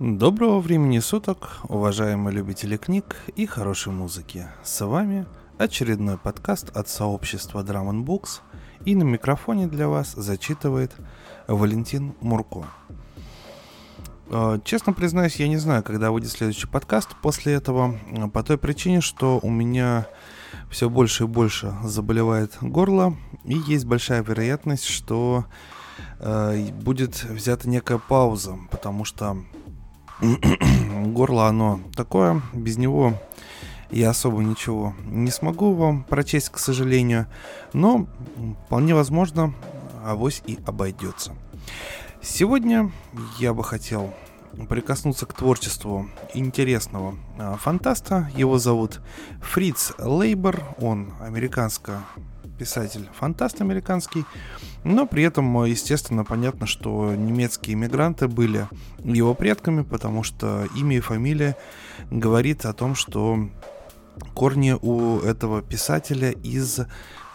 Доброго времени суток, уважаемые любители книг и хорошей музыки. С вами очередной подкаст от сообщества Drum Books, и на микрофоне для вас зачитывает Валентин Мурко. Э, честно признаюсь, я не знаю, когда выйдет следующий подкаст после этого, по той причине, что у меня все больше и больше заболевает горло, и есть большая вероятность, что э, будет взята некая пауза, потому что горло оно такое, без него я особо ничего не смогу вам прочесть, к сожалению, но вполне возможно, авось и обойдется. Сегодня я бы хотел прикоснуться к творчеству интересного а, фантаста. Его зовут Фриц Лейбер, он американско писатель, фантаст американский, но при этом, естественно, понятно, что немецкие иммигранты были его предками, потому что имя и фамилия говорит о том, что корни у этого писателя из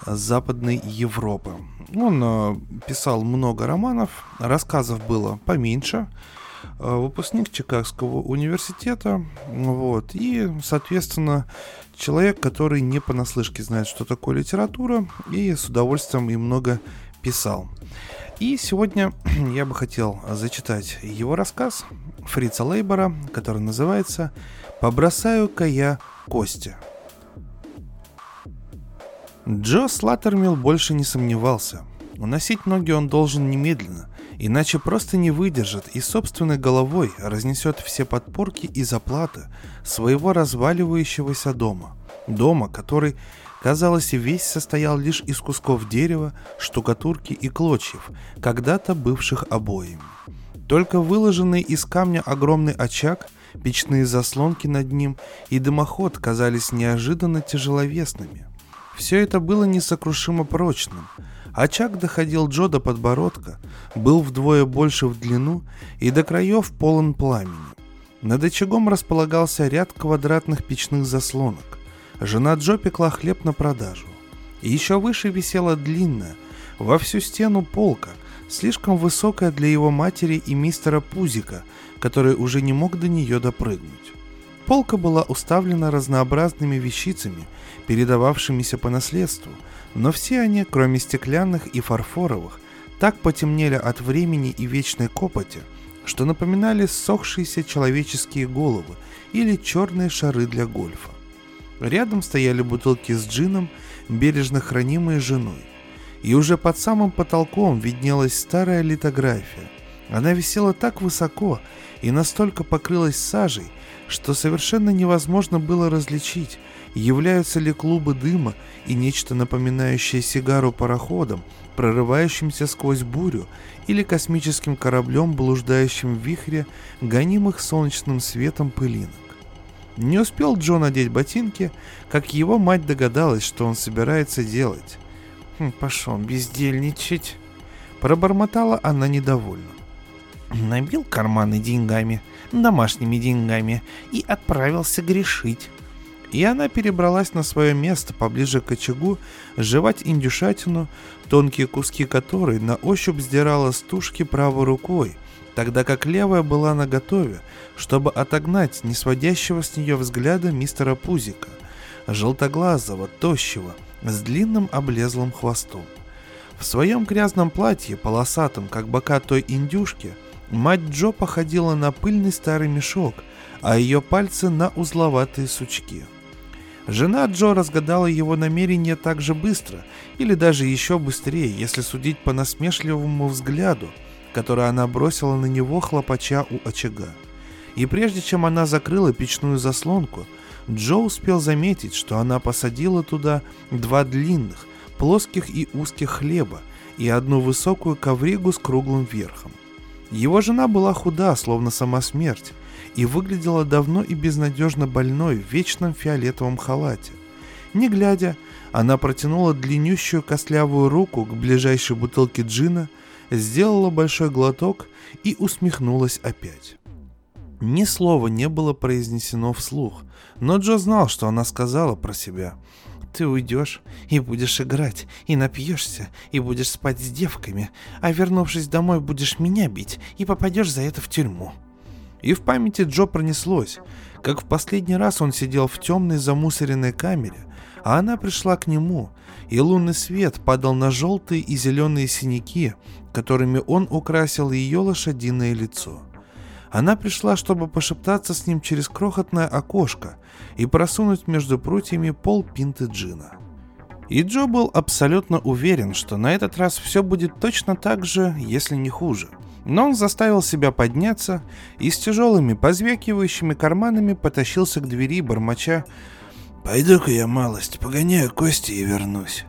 Западной Европы. Он э, писал много романов, рассказов было поменьше, Э, выпускник Чикагского университета, вот, и, соответственно, человек, который не понаслышке знает, что такое литература, и с удовольствием и много писал. И сегодня я бы хотел зачитать его рассказ Фрица Лейбора, который называется «Побросаю-ка я кости». Джо Слаттермилл больше не сомневался. Уносить ноги он должен немедленно, Иначе просто не выдержит и собственной головой разнесет все подпорки и заплаты своего разваливающегося дома. Дома, который, казалось, весь состоял лишь из кусков дерева, штукатурки и клочьев, когда-то бывших обоями. Только выложенный из камня огромный очаг, печные заслонки над ним и дымоход казались неожиданно тяжеловесными. Все это было несокрушимо прочным – Очаг доходил Джо до подбородка, был вдвое больше в длину и до краев полон пламени. Над очагом располагался ряд квадратных печных заслонок. Жена Джо пекла хлеб на продажу. И еще выше висела длинная, во всю стену полка, слишком высокая для его матери и мистера Пузика, который уже не мог до нее допрыгнуть. Полка была уставлена разнообразными вещицами, передававшимися по наследству – но все они, кроме стеклянных и фарфоровых, так потемнели от времени и вечной копоти, что напоминали ссохшиеся человеческие головы или черные шары для гольфа. Рядом стояли бутылки с джином, бережно хранимые женой. И уже под самым потолком виднелась старая литография. Она висела так высоко и настолько покрылась сажей, что совершенно невозможно было различить, являются ли клубы дыма и нечто напоминающее сигару пароходом, прорывающимся сквозь бурю, или космическим кораблем, блуждающим в вихре, гонимых солнечным светом пылинок. Не успел Джо надеть ботинки, как его мать догадалась, что он собирается делать. «Хм, «Пошел бездельничать», — пробормотала она недовольно. Набил карманы деньгами, домашними деньгами, и отправился грешить и она перебралась на свое место поближе к очагу, жевать индюшатину, тонкие куски которой на ощупь сдирала с тушки правой рукой, тогда как левая была наготове, чтобы отогнать несводящего с нее взгляда мистера Пузика, желтоглазого, тощего, с длинным облезлым хвостом. В своем грязном платье, полосатом, как бока той индюшки, мать Джо походила на пыльный старый мешок, а ее пальцы на узловатые сучки – Жена Джо разгадала его намерение так же быстро, или даже еще быстрее, если судить по насмешливому взгляду, который она бросила на него, хлопача у очага. И прежде чем она закрыла печную заслонку, Джо успел заметить, что она посадила туда два длинных, плоских и узких хлеба и одну высокую ковригу с круглым верхом. Его жена была худа, словно сама смерть, и выглядела давно и безнадежно больной в вечном фиолетовом халате. Не глядя, она протянула длиннющую костлявую руку к ближайшей бутылке джина, сделала большой глоток и усмехнулась опять. Ни слова не было произнесено вслух, но Джо знал, что она сказала про себя. «Ты уйдешь и будешь играть, и напьешься, и будешь спать с девками, а вернувшись домой будешь меня бить и попадешь за это в тюрьму». И в памяти Джо пронеслось, как в последний раз он сидел в темной замусоренной камере, а она пришла к нему, и лунный свет падал на желтые и зеленые синяки, которыми он украсил ее лошадиное лицо. Она пришла, чтобы пошептаться с ним через крохотное окошко и просунуть между прутьями пол пинты джина. И Джо был абсолютно уверен, что на этот раз все будет точно так же, если не хуже. Но он заставил себя подняться и с тяжелыми позвякивающими карманами потащился к двери, бормоча «Пойду-ка я малость, погоняю кости и вернусь».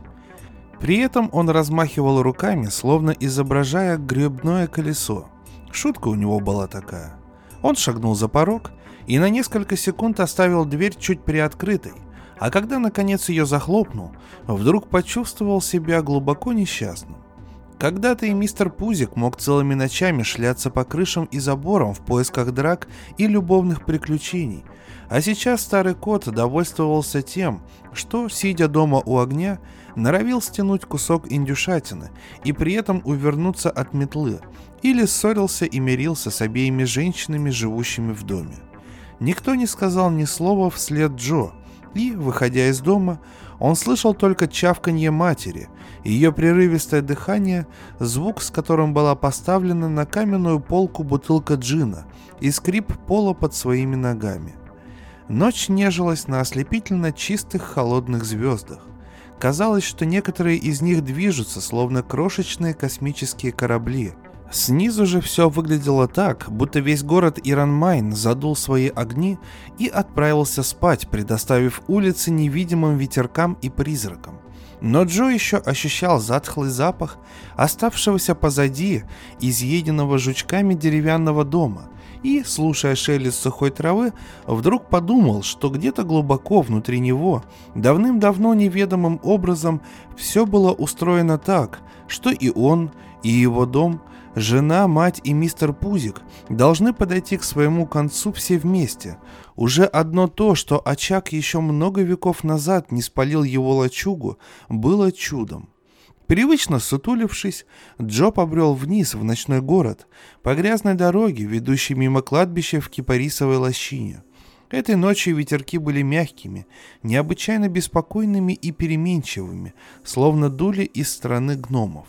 При этом он размахивал руками, словно изображая гребное колесо. Шутка у него была такая. Он шагнул за порог и на несколько секунд оставил дверь чуть приоткрытой, а когда наконец ее захлопнул, вдруг почувствовал себя глубоко несчастным. Когда-то и мистер Пузик мог целыми ночами шляться по крышам и заборам в поисках драк и любовных приключений, а сейчас старый кот довольствовался тем, что, сидя дома у огня, норовил стянуть кусок индюшатины и при этом увернуться от метлы, или ссорился и мирился с обеими женщинами, живущими в доме. Никто не сказал ни слова вслед Джо, и, выходя из дома, он слышал только чавканье матери, ее прерывистое дыхание, звук, с которым была поставлена на каменную полку бутылка джина и скрип пола под своими ногами. Ночь нежилась на ослепительно чистых холодных звездах. Казалось, что некоторые из них движутся, словно крошечные космические корабли – Снизу же все выглядело так, будто весь город Иранмайн задул свои огни и отправился спать, предоставив улицы невидимым ветеркам и призракам. Но Джо еще ощущал затхлый запах оставшегося позади изъеденного жучками деревянного дома и, слушая шелест сухой травы, вдруг подумал, что где-то глубоко внутри него, давным-давно неведомым образом, все было устроено так, что и он, и его дом – Жена, мать и мистер Пузик должны подойти к своему концу все вместе. Уже одно то, что очаг еще много веков назад не спалил его лачугу, было чудом. Привычно сутулившись, Джо побрел вниз в ночной город, по грязной дороге, ведущей мимо кладбища в кипарисовой лощине. Этой ночью ветерки были мягкими, необычайно беспокойными и переменчивыми, словно дули из страны гномов.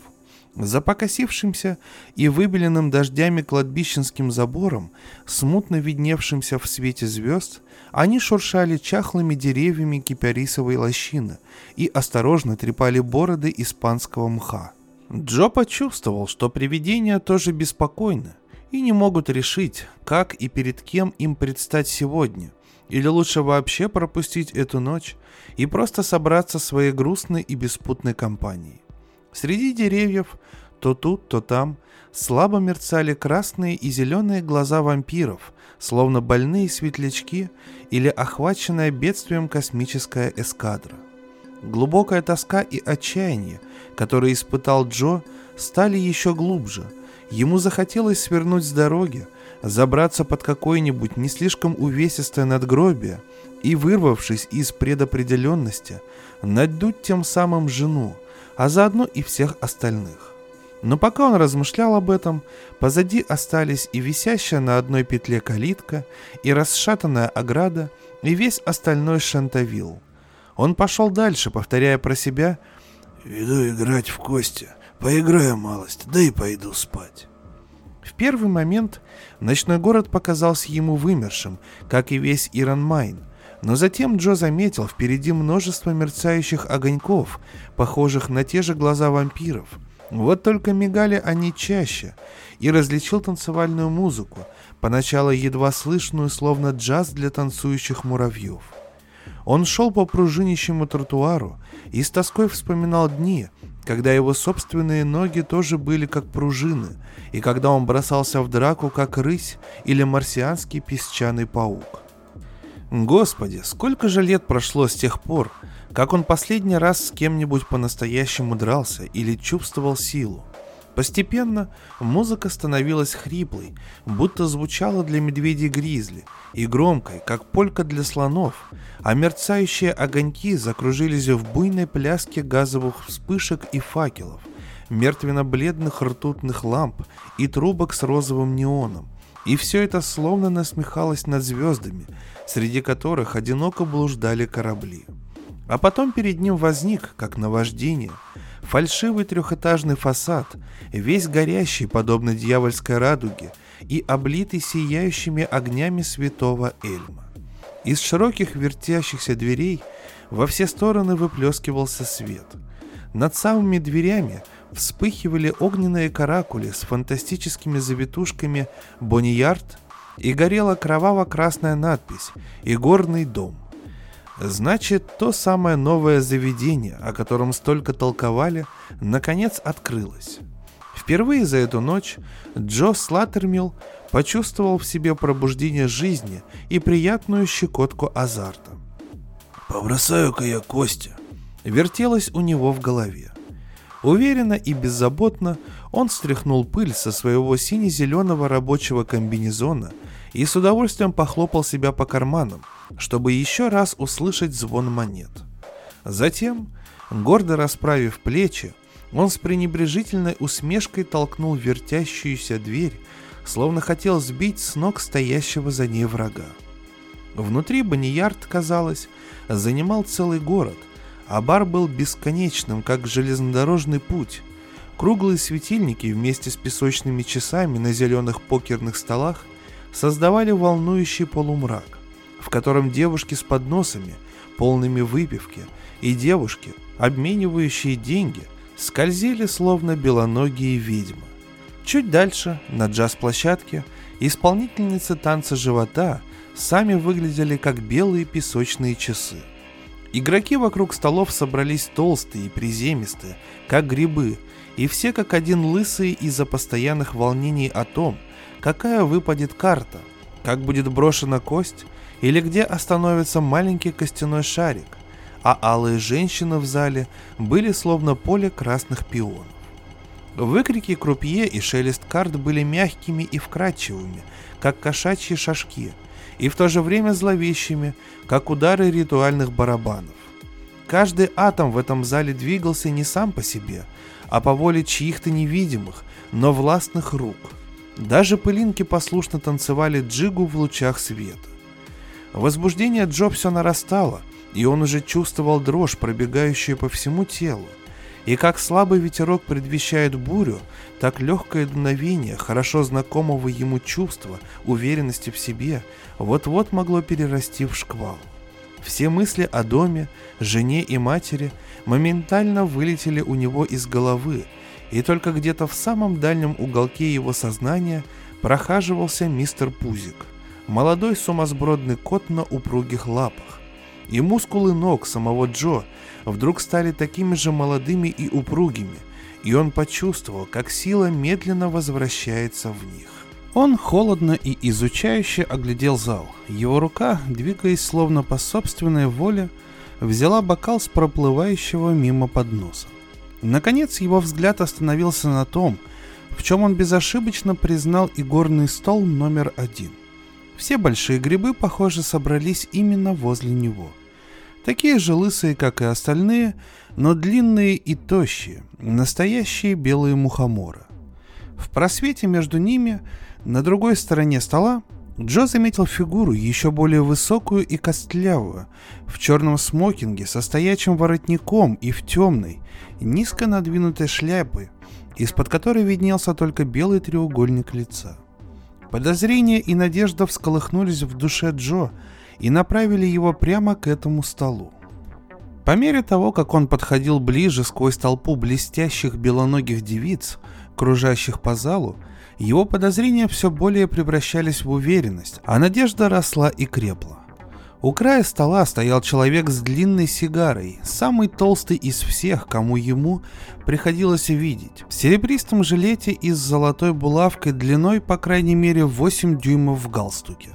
За покосившимся и выбеленным дождями кладбищенским забором, смутно видневшимся в свете звезд, они шуршали чахлыми деревьями кипарисовой лощины и осторожно трепали бороды испанского мха. Джо почувствовал, что привидения тоже беспокойны и не могут решить, как и перед кем им предстать сегодня, или лучше вообще пропустить эту ночь и просто собраться своей грустной и беспутной компанией. Среди деревьев то тут, то там слабо мерцали красные и зеленые глаза вампиров, словно больные светлячки или охваченная бедствием космическая эскадра. Глубокая тоска и отчаяние, которые испытал Джо, стали еще глубже. Ему захотелось свернуть с дороги, забраться под какое-нибудь не слишком увесистое надгробие и, вырвавшись из предопределенности, надуть тем самым жену, а заодно и всех остальных. Но пока он размышлял об этом, позади остались и висящая на одной петле калитка, и расшатанная ограда, и весь остальной шантавил. Он пошел дальше, повторяя про себя «Иду играть в кости, поиграю малость, да и пойду спать». В первый момент ночной город показался ему вымершим, как и весь Иранмайн, но затем Джо заметил впереди множество мерцающих огоньков, похожих на те же глаза вампиров. Вот только мигали они чаще, и различил танцевальную музыку, поначалу едва слышную, словно джаз для танцующих муравьев. Он шел по пружинищему тротуару и с тоской вспоминал дни, когда его собственные ноги тоже были как пружины, и когда он бросался в драку как рысь или марсианский песчаный паук. Господи, сколько же лет прошло с тех пор, как он последний раз с кем-нибудь по-настоящему дрался или чувствовал силу. Постепенно музыка становилась хриплой, будто звучала для медведей-гризли, и громкой, как полька для слонов, а мерцающие огоньки закружились в буйной пляске газовых вспышек и факелов, мертвенно-бледных ртутных ламп и трубок с розовым неоном. И все это словно насмехалось над звездами, среди которых одиноко блуждали корабли. А потом перед ним возник, как наваждение, фальшивый трехэтажный фасад, весь горящий, подобно дьявольской радуге, и облитый сияющими огнями святого Эльма. Из широких вертящихся дверей во все стороны выплескивался свет. Над самыми дверями вспыхивали огненные каракули с фантастическими завитушками «Боньярд» и горела кроваво-красная надпись «Игорный дом». Значит, то самое новое заведение, о котором столько толковали, наконец открылось. Впервые за эту ночь Джо Слаттермилл почувствовал в себе пробуждение жизни и приятную щекотку азарта. «Побросаю-ка я кости», вертелось у него в голове. Уверенно и беззаботно он стряхнул пыль со своего сине-зеленого рабочего комбинезона и с удовольствием похлопал себя по карманам, чтобы еще раз услышать звон монет. Затем, гордо расправив плечи, он с пренебрежительной усмешкой толкнул вертящуюся дверь, словно хотел сбить с ног стоящего за ней врага. Внутри Баниярд, казалось, занимал целый город, а бар был бесконечным, как железнодорожный путь. Круглые светильники вместе с песочными часами на зеленых покерных столах создавали волнующий полумрак, в котором девушки с подносами, полными выпивки, и девушки, обменивающие деньги, скользили словно белоногие ведьмы. Чуть дальше, на джаз-площадке, исполнительницы танца живота сами выглядели как белые песочные часы. Игроки вокруг столов собрались толстые и приземистые, как грибы, и все как один лысые из-за постоянных волнений о том, какая выпадет карта, как будет брошена кость или где остановится маленький костяной шарик, а алые женщины в зале были словно поле красных пионов. Выкрики крупье и шелест карт были мягкими и вкрадчивыми, как кошачьи шажки – и в то же время зловещими, как удары ритуальных барабанов. Каждый атом в этом зале двигался не сам по себе, а по воле чьих-то невидимых, но властных рук. Даже пылинки послушно танцевали джигу в лучах света. Возбуждение Джо все нарастало, и он уже чувствовал дрожь, пробегающую по всему телу. И как слабый ветерок предвещает бурю, так легкое дуновение хорошо знакомого ему чувства, уверенности в себе, вот-вот могло перерасти в шквал. Все мысли о доме, жене и матери моментально вылетели у него из головы, и только где-то в самом дальнем уголке его сознания прохаживался мистер Пузик, молодой сумасбродный кот на упругих лапах. И мускулы ног самого Джо – вдруг стали такими же молодыми и упругими, и он почувствовал, как сила медленно возвращается в них. Он холодно и изучающе оглядел зал. Его рука, двигаясь словно по собственной воле, взяла бокал с проплывающего мимо подноса. Наконец его взгляд остановился на том, в чем он безошибочно признал игорный стол номер один. Все большие грибы, похоже, собрались именно возле него – Такие же лысые, как и остальные, но длинные и тощие, настоящие белые мухоморы. В просвете между ними, на другой стороне стола, Джо заметил фигуру еще более высокую и костлявую, в черном смокинге со стоячим воротником и в темной, низко надвинутой шляпы, из-под которой виднелся только белый треугольник лица. Подозрения и надежда всколыхнулись в душе Джо, и направили его прямо к этому столу. По мере того, как он подходил ближе сквозь толпу блестящих белоногих девиц, кружащих по залу, его подозрения все более превращались в уверенность, а надежда росла и крепла. У края стола стоял человек с длинной сигарой, самый толстый из всех, кому ему приходилось видеть, в серебристом жилете и с золотой булавкой длиной по крайней мере 8 дюймов в галстуке.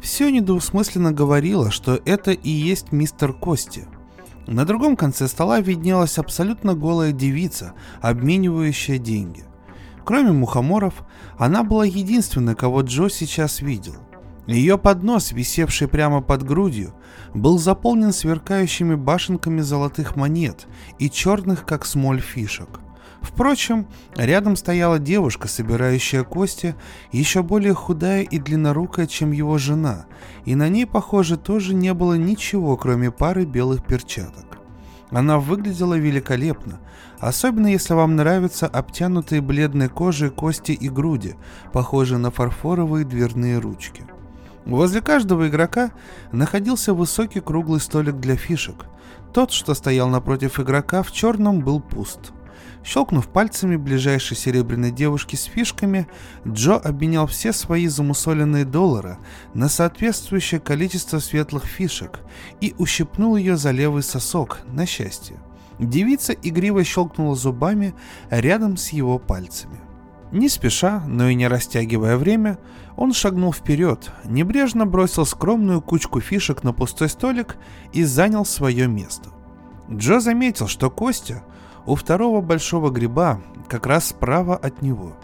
Все недвусмысленно говорило, что это и есть мистер Кости. На другом конце стола виднелась абсолютно голая девица, обменивающая деньги. Кроме мухоморов, она была единственной, кого Джо сейчас видел. Ее поднос, висевший прямо под грудью, был заполнен сверкающими башенками золотых монет и черных, как смоль, фишек. Впрочем, рядом стояла девушка, собирающая кости, еще более худая и длиннорукая, чем его жена, и на ней, похоже, тоже не было ничего, кроме пары белых перчаток. Она выглядела великолепно, особенно если вам нравятся обтянутые бледной кожей кости и груди, похожие на фарфоровые дверные ручки. Возле каждого игрока находился высокий круглый столик для фишек. Тот, что стоял напротив игрока, в черном был пуст. Щелкнув пальцами ближайшей серебряной девушки с фишками, Джо обменял все свои замусоленные доллары на соответствующее количество светлых фишек и ущипнул ее за левый сосок, на счастье. Девица игриво щелкнула зубами рядом с его пальцами. Не спеша, но и не растягивая время, он шагнул вперед, небрежно бросил скромную кучку фишек на пустой столик и занял свое место. Джо заметил, что Костя у второго большого гриба как раз справа от него.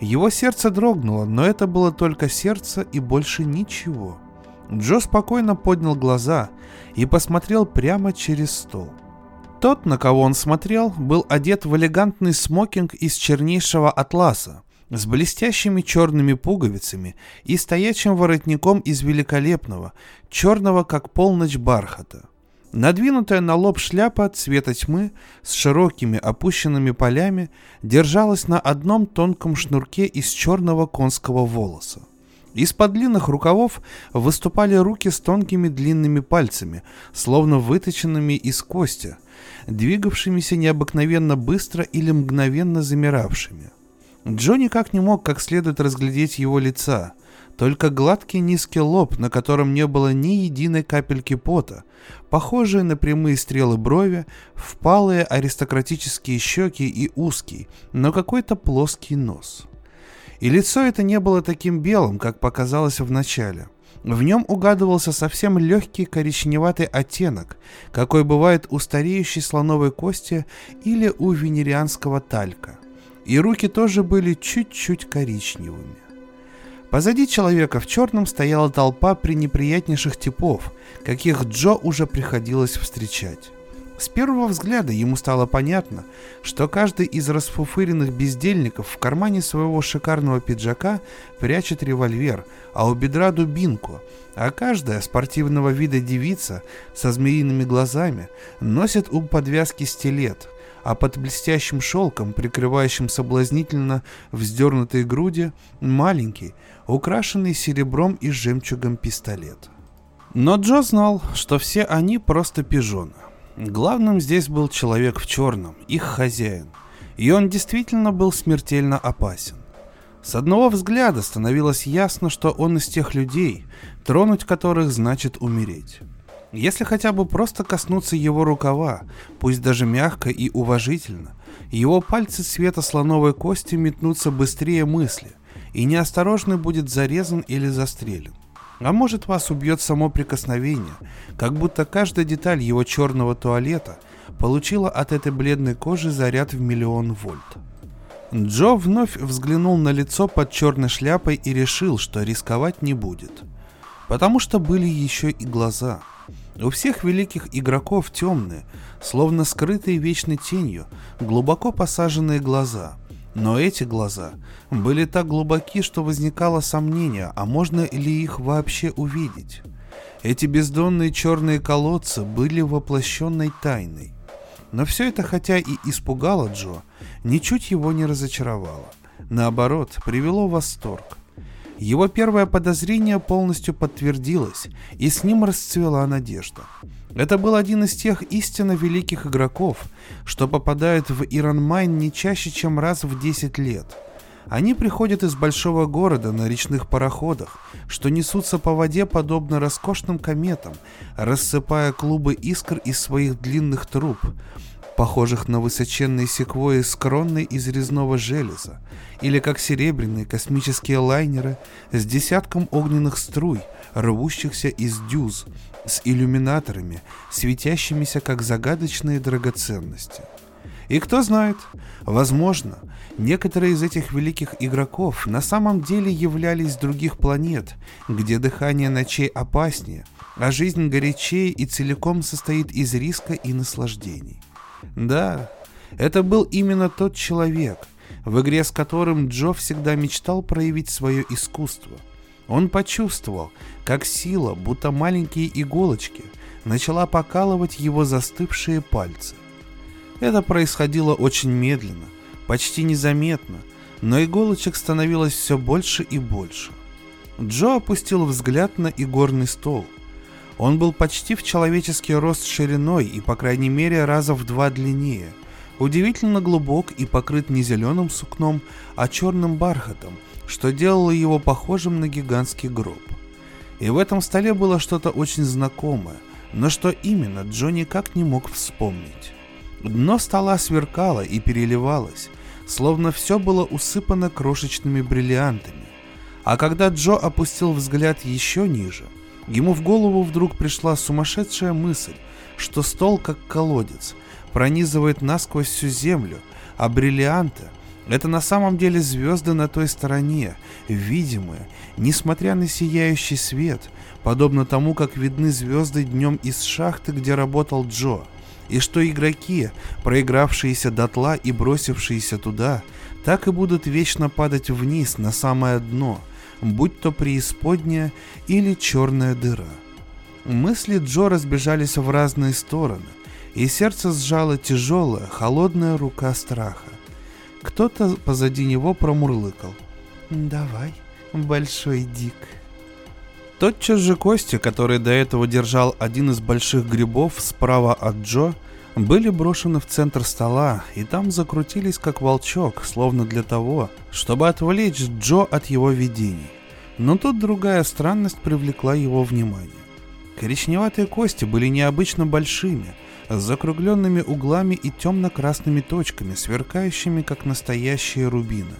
Его сердце дрогнуло, но это было только сердце и больше ничего. Джо спокойно поднял глаза и посмотрел прямо через стол. Тот, на кого он смотрел, был одет в элегантный смокинг из чернейшего атласа, с блестящими черными пуговицами и стоячим воротником из великолепного, черного как полночь бархата. Надвинутая на лоб шляпа цвета тьмы с широкими опущенными полями держалась на одном тонком шнурке из черного конского волоса. Из-под длинных рукавов выступали руки с тонкими длинными пальцами, словно выточенными из кости, двигавшимися необыкновенно быстро или мгновенно замиравшими. Джо никак не мог как следует разглядеть его лица, только гладкий низкий лоб, на котором не было ни единой капельки пота, похожие на прямые стрелы брови, впалые аристократические щеки и узкий, но какой-то плоский нос. И лицо это не было таким белым, как показалось в начале. В нем угадывался совсем легкий коричневатый оттенок, какой бывает у стареющей слоновой кости или у венерианского талька. И руки тоже были чуть-чуть коричневыми. Позади человека в черном стояла толпа пренеприятнейших типов, каких Джо уже приходилось встречать. С первого взгляда ему стало понятно, что каждый из расфуфыренных бездельников в кармане своего шикарного пиджака прячет револьвер, а у бедра дубинку, а каждая спортивного вида девица со змеиными глазами носит у подвязки стилет, а под блестящим шелком, прикрывающим соблазнительно вздернутые груди, маленький, украшенный серебром и жемчугом пистолет. Но Джо знал, что все они просто пижоны. Главным здесь был человек в черном, их хозяин, и он действительно был смертельно опасен. С одного взгляда становилось ясно, что он из тех людей, тронуть которых значит умереть. Если хотя бы просто коснуться его рукава, пусть даже мягко и уважительно, его пальцы цвета слоновой кости метнутся быстрее мысли, и неосторожный будет зарезан или застрелен. А может вас убьет само прикосновение, как будто каждая деталь его черного туалета получила от этой бледной кожи заряд в миллион вольт. Джо вновь взглянул на лицо под черной шляпой и решил, что рисковать не будет. Потому что были еще и глаза. У всех великих игроков темные, словно скрытые вечной тенью, глубоко посаженные глаза – но эти глаза были так глубоки, что возникало сомнение, а можно ли их вообще увидеть. Эти бездонные черные колодцы были воплощенной тайной. Но все это, хотя и испугало Джо, ничуть его не разочаровало. Наоборот, привело в восторг. Его первое подозрение полностью подтвердилось, и с ним расцвела надежда – это был один из тех истинно великих игроков, что попадают в Иранмайн не чаще, чем раз в 10 лет. Они приходят из большого города на речных пароходах, что несутся по воде подобно роскошным кометам, рассыпая клубы искр из своих длинных труб, похожих на высоченные секвои с кроной из резного железа, или как серебряные космические лайнеры с десятком огненных струй, рвущихся из дюз, с иллюминаторами, светящимися как загадочные драгоценности. И кто знает, возможно, некоторые из этих великих игроков на самом деле являлись других планет, где дыхание ночей опаснее, а жизнь горячее и целиком состоит из риска и наслаждений. Да, Это был именно тот человек, в игре с которым Джо всегда мечтал проявить свое искусство. Он почувствовал, как сила, будто маленькие иголочки, начала покалывать его застывшие пальцы. Это происходило очень медленно, почти незаметно, но иголочек становилось все больше и больше. Джо опустил взгляд на игорный стол. Он был почти в человеческий рост шириной и, по крайней мере, раза в два длиннее. Удивительно глубок и покрыт не зеленым сукном, а черным бархатом, что делало его похожим на гигантский гроб. И в этом столе было что-то очень знакомое, но что именно Джо никак не мог вспомнить. Дно стола сверкало и переливалось, словно все было усыпано крошечными бриллиантами. А когда Джо опустил взгляд еще ниже, ему в голову вдруг пришла сумасшедшая мысль, что стол, как колодец, пронизывает насквозь всю землю, а бриллианты — это на самом деле звезды на той стороне, видимые, несмотря на сияющий свет, подобно тому, как видны звезды днем из шахты, где работал Джо — и что игроки, проигравшиеся дотла и бросившиеся туда, так и будут вечно падать вниз на самое дно, будь то преисподняя или черная дыра. Мысли Джо разбежались в разные стороны, и сердце сжало тяжелая, холодная рука страха. Кто-то позади него промурлыкал. «Давай, большой Дик». Тотчас же кости, который до этого держал один из больших грибов справа от Джо, были брошены в центр стола и там закрутились как волчок, словно для того, чтобы отвлечь Джо от его видений. Но тут другая странность привлекла его внимание. Коричневатые кости были необычно большими, с закругленными углами и темно-красными точками, сверкающими как настоящие рубины.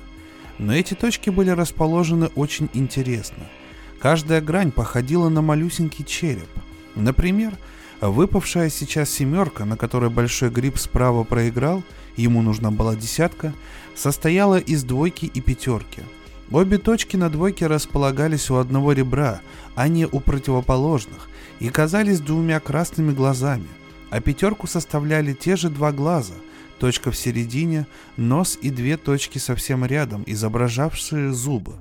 Но эти точки были расположены очень интересно – Каждая грань походила на малюсенький череп. Например, выпавшая сейчас семерка, на которой большой гриб справа проиграл, ему нужна была десятка, состояла из двойки и пятерки. Обе точки на двойке располагались у одного ребра, а не у противоположных, и казались двумя красными глазами, а пятерку составляли те же два глаза, точка в середине, нос и две точки совсем рядом, изображавшие зубы.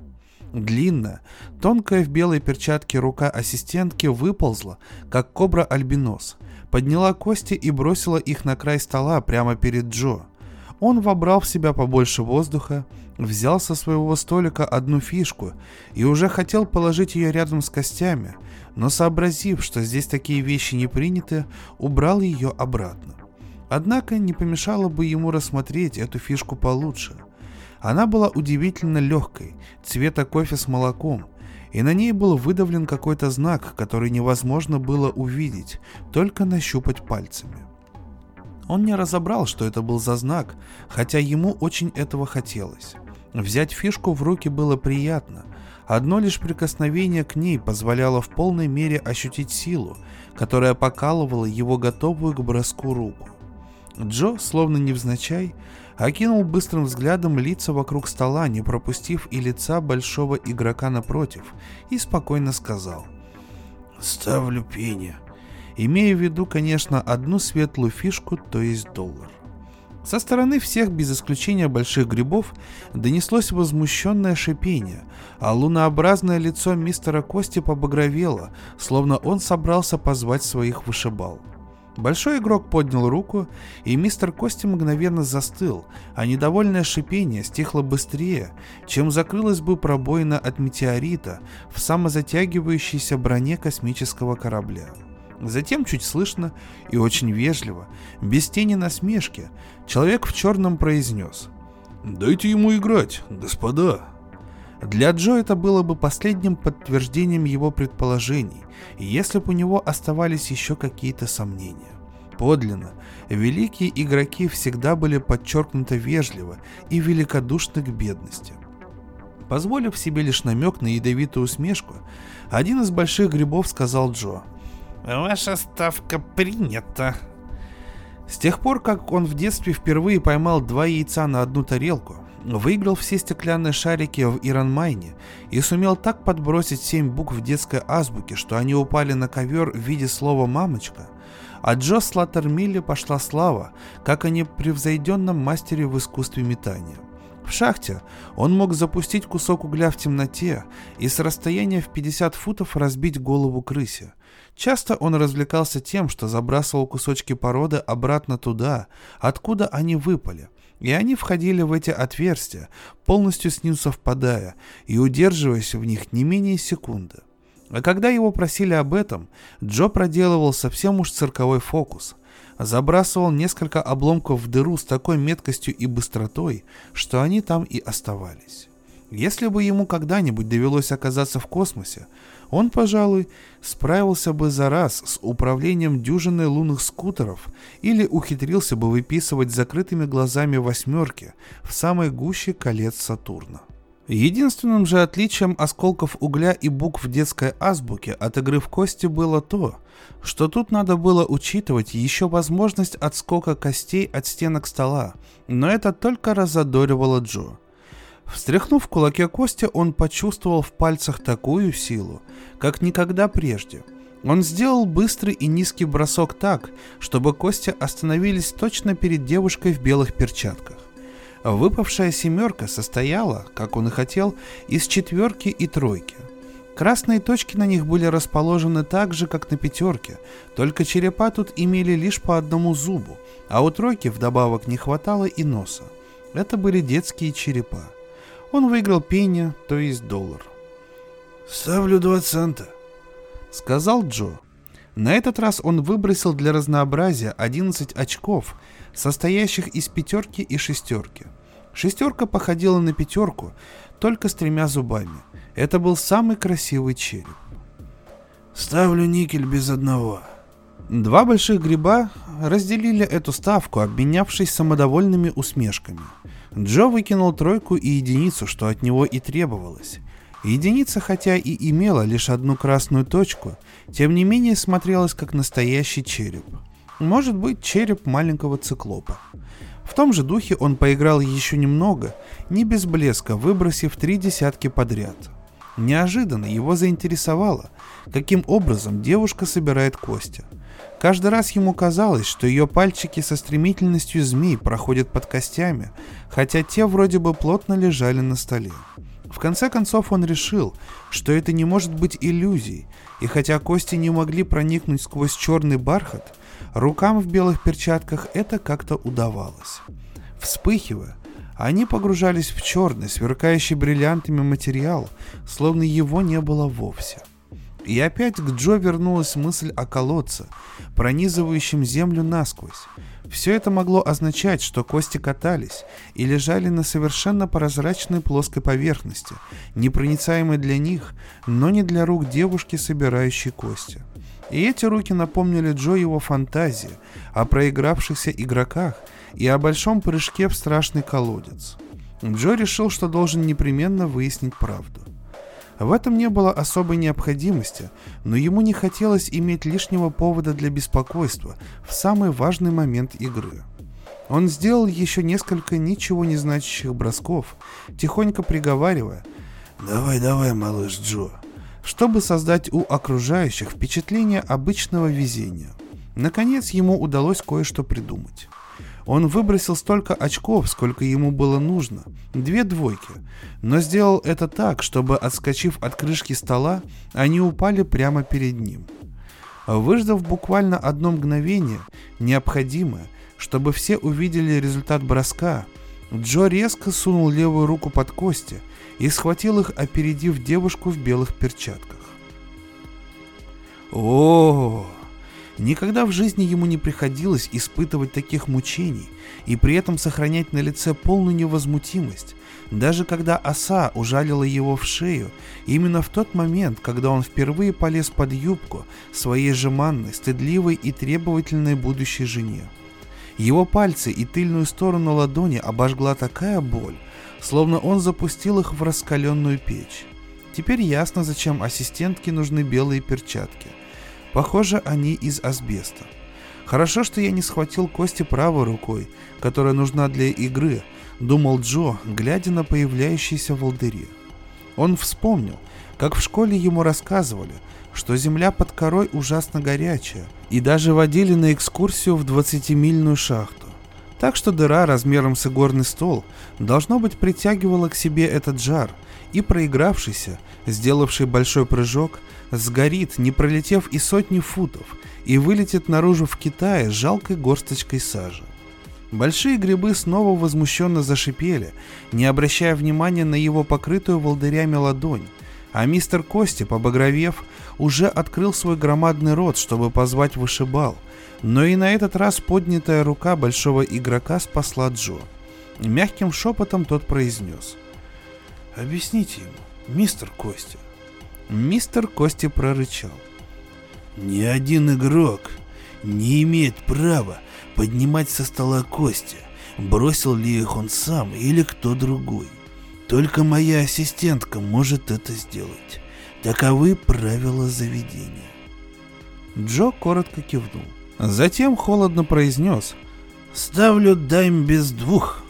Длинная, тонкая в белой перчатке рука ассистентки выползла, как кобра-альбинос, подняла кости и бросила их на край стола прямо перед Джо. Он вобрал в себя побольше воздуха, взял со своего столика одну фишку и уже хотел положить ее рядом с костями, но сообразив, что здесь такие вещи не приняты, убрал ее обратно. Однако не помешало бы ему рассмотреть эту фишку получше – она была удивительно легкой, цвета кофе с молоком, и на ней был выдавлен какой-то знак, который невозможно было увидеть, только нащупать пальцами. Он не разобрал, что это был за знак, хотя ему очень этого хотелось. Взять фишку в руки было приятно. Одно лишь прикосновение к ней позволяло в полной мере ощутить силу, которая покалывала его готовую к броску руку. Джо, словно невзначай, окинул быстрым взглядом лица вокруг стола, не пропустив и лица большого игрока напротив, и спокойно сказал «Ставлю пение», имея в виду, конечно, одну светлую фишку, то есть доллар. Со стороны всех, без исключения больших грибов, донеслось возмущенное шипение, а лунообразное лицо мистера Кости побагровело, словно он собрался позвать своих вышибал. Большой игрок поднял руку, и мистер Кости мгновенно застыл, а недовольное шипение стихло быстрее, чем закрылась бы пробоина от метеорита в самозатягивающейся броне космического корабля. Затем чуть слышно и очень вежливо, без тени насмешки, человек в черном произнес «Дайте ему играть, господа!» Для Джо это было бы последним подтверждением его предположений, если бы у него оставались еще какие-то сомнения. Подлинно, великие игроки всегда были подчеркнуто вежливы и великодушны к бедности. Позволив себе лишь намек на ядовитую усмешку, один из больших грибов сказал Джо. «Ваша ставка принята». С тех пор, как он в детстве впервые поймал два яйца на одну тарелку, выиграл все стеклянные шарики в Иранмайне и сумел так подбросить семь букв детской азбуки, что они упали на ковер в виде слова «мамочка», О Джо Слаттермилле пошла слава, как о непревзойденном мастере в искусстве метания. В шахте он мог запустить кусок угля в темноте и с расстояния в 50 футов разбить голову крысе. Часто он развлекался тем, что забрасывал кусочки породы обратно туда, откуда они выпали, и они входили в эти отверстия, полностью с ним совпадая и удерживаясь в них не менее секунды. А когда его просили об этом, Джо проделывал совсем уж цирковой фокус – забрасывал несколько обломков в дыру с такой меткостью и быстротой, что они там и оставались. Если бы ему когда-нибудь довелось оказаться в космосе, он, пожалуй, справился бы за раз с управлением дюжиной лунных скутеров или ухитрился бы выписывать закрытыми глазами восьмерки в самой гуще колец Сатурна. Единственным же отличием осколков угля и букв детской азбуки от игры в кости было то, что тут надо было учитывать еще возможность отскока костей от стенок стола, но это только разодоривало Джо. Встряхнув в кулаке кости, он почувствовал в пальцах такую силу, как никогда прежде. Он сделал быстрый и низкий бросок так, чтобы кости остановились точно перед девушкой в белых перчатках. Выпавшая семерка состояла, как он и хотел, из четверки и тройки. Красные точки на них были расположены так же, как на пятерке, только черепа тут имели лишь по одному зубу, а у тройки вдобавок не хватало и носа. Это были детские черепа. Он выиграл пенни, то есть доллар. «Ставлю два цента», — сказал Джо. На этот раз он выбросил для разнообразия 11 очков, состоящих из пятерки и шестерки. Шестерка походила на пятерку, только с тремя зубами. Это был самый красивый череп. Ставлю никель без одного. Два больших гриба разделили эту ставку, обменявшись самодовольными усмешками. Джо выкинул тройку и единицу, что от него и требовалось. Единица, хотя и имела лишь одну красную точку, тем не менее смотрелась как настоящий череп. Может быть, череп маленького циклопа. В том же духе он поиграл еще немного, не без блеска, выбросив три десятки подряд. Неожиданно его заинтересовало, каким образом девушка собирает кости. Каждый раз ему казалось, что ее пальчики со стремительностью змей проходят под костями, хотя те вроде бы плотно лежали на столе. В конце концов он решил, что это не может быть иллюзией, и хотя кости не могли проникнуть сквозь черный бархат, рукам в белых перчатках это как-то удавалось. Вспыхивая, они погружались в черный, сверкающий бриллиантами материал, словно его не было вовсе. И опять к Джо вернулась мысль о колодце, пронизывающем землю насквозь. Все это могло означать, что кости катались и лежали на совершенно прозрачной плоской поверхности, непроницаемой для них, но не для рук девушки, собирающей кости. И эти руки напомнили Джо его фантазии о проигравшихся игроках и о большом прыжке в страшный колодец. Джо решил, что должен непременно выяснить правду. В этом не было особой необходимости, но ему не хотелось иметь лишнего повода для беспокойства в самый важный момент игры. Он сделал еще несколько ничего не значащих бросков, тихонько приговаривая «Давай, давай, малыш Джо», чтобы создать у окружающих впечатление обычного везения. Наконец ему удалось кое-что придумать. Он выбросил столько очков, сколько ему было нужно, две двойки, но сделал это так, чтобы, отскочив от крышки стола, они упали прямо перед ним. Выждав буквально одно мгновение, необходимое, чтобы все увидели результат броска, Джо резко сунул левую руку под кости и схватил их, опередив девушку в белых перчатках. О, Никогда в жизни ему не приходилось испытывать таких мучений и при этом сохранять на лице полную невозмутимость, даже когда оса ужалила его в шею, именно в тот момент, когда он впервые полез под юбку своей жеманной, стыдливой и требовательной будущей жене. Его пальцы и тыльную сторону ладони обожгла такая боль, словно он запустил их в раскаленную печь. Теперь ясно, зачем ассистентке нужны белые перчатки. Похоже, они из асбеста. Хорошо, что я не схватил кости правой рукой, которая нужна для игры, думал Джо, глядя на появляющиеся волдыри. Он вспомнил, как в школе ему рассказывали, что земля под корой ужасно горячая, и даже водили на экскурсию в 20-мильную шахту. Так что дыра размером с игорный стол должно быть притягивала к себе этот жар, и проигравшийся, сделавший большой прыжок, сгорит, не пролетев и сотни футов, и вылетит наружу в Китае с жалкой горсточкой сажи. Большие грибы снова возмущенно зашипели, не обращая внимания на его покрытую волдырями ладонь, а мистер Кости, побагровев, уже открыл свой громадный рот, чтобы позвать вышибал, но и на этот раз поднятая рука большого игрока спасла Джо. Мягким шепотом тот произнес. «Объясните ему, мистер Кости». Мистер Кости прорычал. «Ни один игрок не имеет права поднимать со стола кости, бросил ли их он сам или кто другой. Только моя ассистентка может это сделать. Таковы правила заведения. Джо коротко кивнул. Затем холодно произнес «Ставлю дайм без двух»,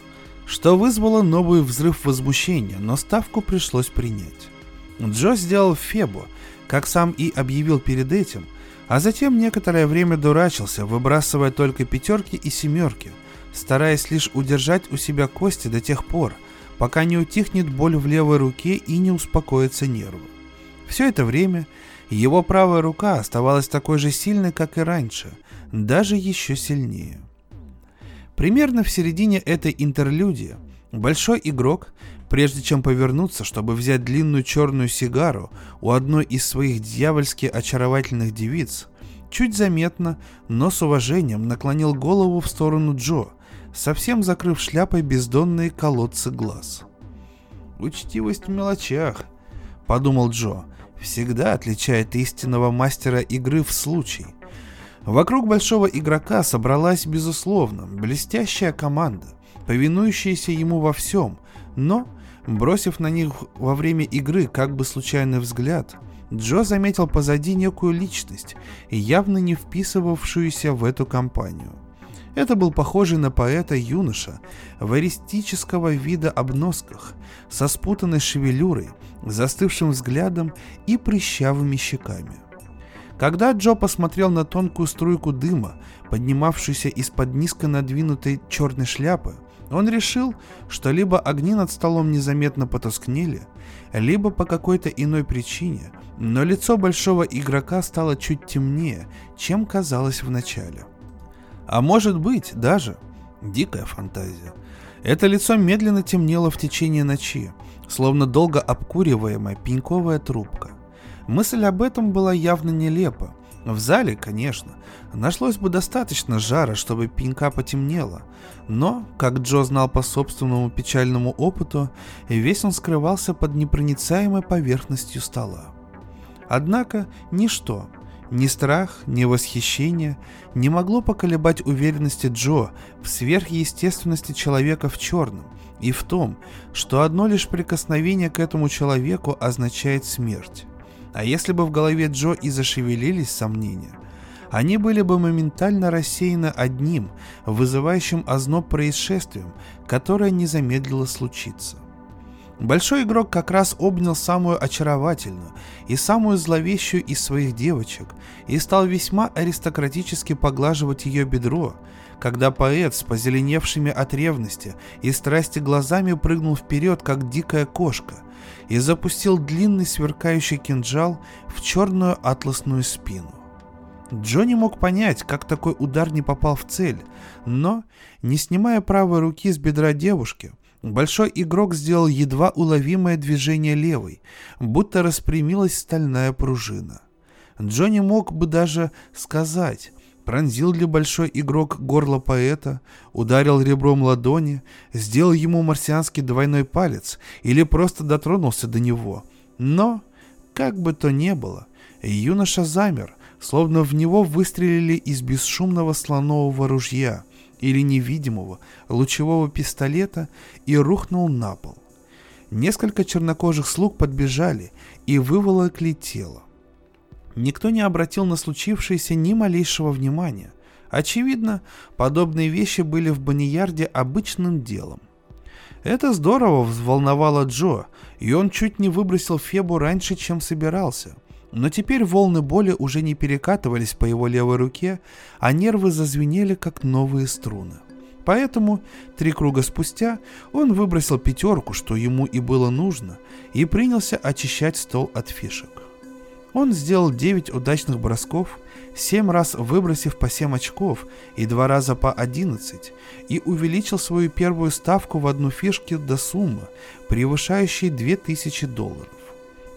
что вызвало новый взрыв возмущения, но ставку пришлось принять. Джо сделал Фебу, как сам и объявил перед этим – а затем некоторое время дурачился, выбрасывая только пятерки и семерки, стараясь лишь удержать у себя кости до тех пор, пока не утихнет боль в левой руке и не успокоятся нервы. Все это время его правая рука оставалась такой же сильной, как и раньше, даже еще сильнее. Примерно в середине этой интерлюдии большой игрок Прежде чем повернуться, чтобы взять длинную черную сигару у одной из своих дьявольски очаровательных девиц, чуть заметно, но с уважением наклонил голову в сторону Джо, совсем закрыв шляпой бездонные колодцы глаз. «Учтивость в мелочах», — подумал Джо, — «всегда отличает истинного мастера игры в случай». Вокруг большого игрока собралась, безусловно, блестящая команда, повинующаяся ему во всем, но Бросив на них во время игры как бы случайный взгляд, Джо заметил позади некую личность, явно не вписывавшуюся в эту компанию. Это был похожий на поэта юноша в аристического вида обносках, со спутанной шевелюрой, застывшим взглядом и прыщавыми щеками. Когда Джо посмотрел на тонкую струйку дыма, поднимавшуюся из-под низко надвинутой черной шляпы, он решил, что либо огни над столом незаметно потускнели, либо по какой-то иной причине, но лицо большого игрока стало чуть темнее, чем казалось в начале. А может быть, даже, дикая фантазия, это лицо медленно темнело в течение ночи, словно долго обкуриваемая пеньковая трубка. Мысль об этом была явно нелепа, в зале, конечно, нашлось бы достаточно жара, чтобы пенька потемнела, но, как Джо знал по собственному печальному опыту, весь он скрывался под непроницаемой поверхностью стола. Однако ничто, ни страх, ни восхищение не могло поколебать уверенности Джо в сверхъестественности человека в черном и в том, что одно лишь прикосновение к этому человеку означает смерть. А если бы в голове Джо и зашевелились сомнения, они были бы моментально рассеяны одним, вызывающим озноб происшествием, которое не замедлило случиться. Большой игрок как раз обнял самую очаровательную и самую зловещую из своих девочек и стал весьма аристократически поглаживать ее бедро, когда поэт с позеленевшими от ревности и страсти глазами прыгнул вперед, как дикая кошка, и запустил длинный сверкающий кинжал в черную атласную спину. Джонни мог понять, как такой удар не попал в цель, но, не снимая правой руки с бедра девушки, большой игрок сделал едва уловимое движение левой, будто распрямилась стальная пружина. Джонни мог бы даже сказать, пронзил ли большой игрок горло поэта, ударил ребром ладони, сделал ему марсианский двойной палец или просто дотронулся до него. Но, как бы то ни было, юноша замер, словно в него выстрелили из бесшумного слонового ружья или невидимого лучевого пистолета и рухнул на пол. Несколько чернокожих слуг подбежали и выволокли тело. Никто не обратил на случившееся ни малейшего внимания. Очевидно, подобные вещи были в Баниярде обычным делом. Это здорово взволновало Джо, и он чуть не выбросил Фебу раньше, чем собирался. Но теперь волны боли уже не перекатывались по его левой руке, а нервы зазвенели, как новые струны. Поэтому три круга спустя он выбросил пятерку, что ему и было нужно, и принялся очищать стол от фишек. Он сделал 9 удачных бросков, 7 раз выбросив по 7 очков и 2 раза по 11, и увеличил свою первую ставку в одну фишке до суммы, превышающей 2000 долларов.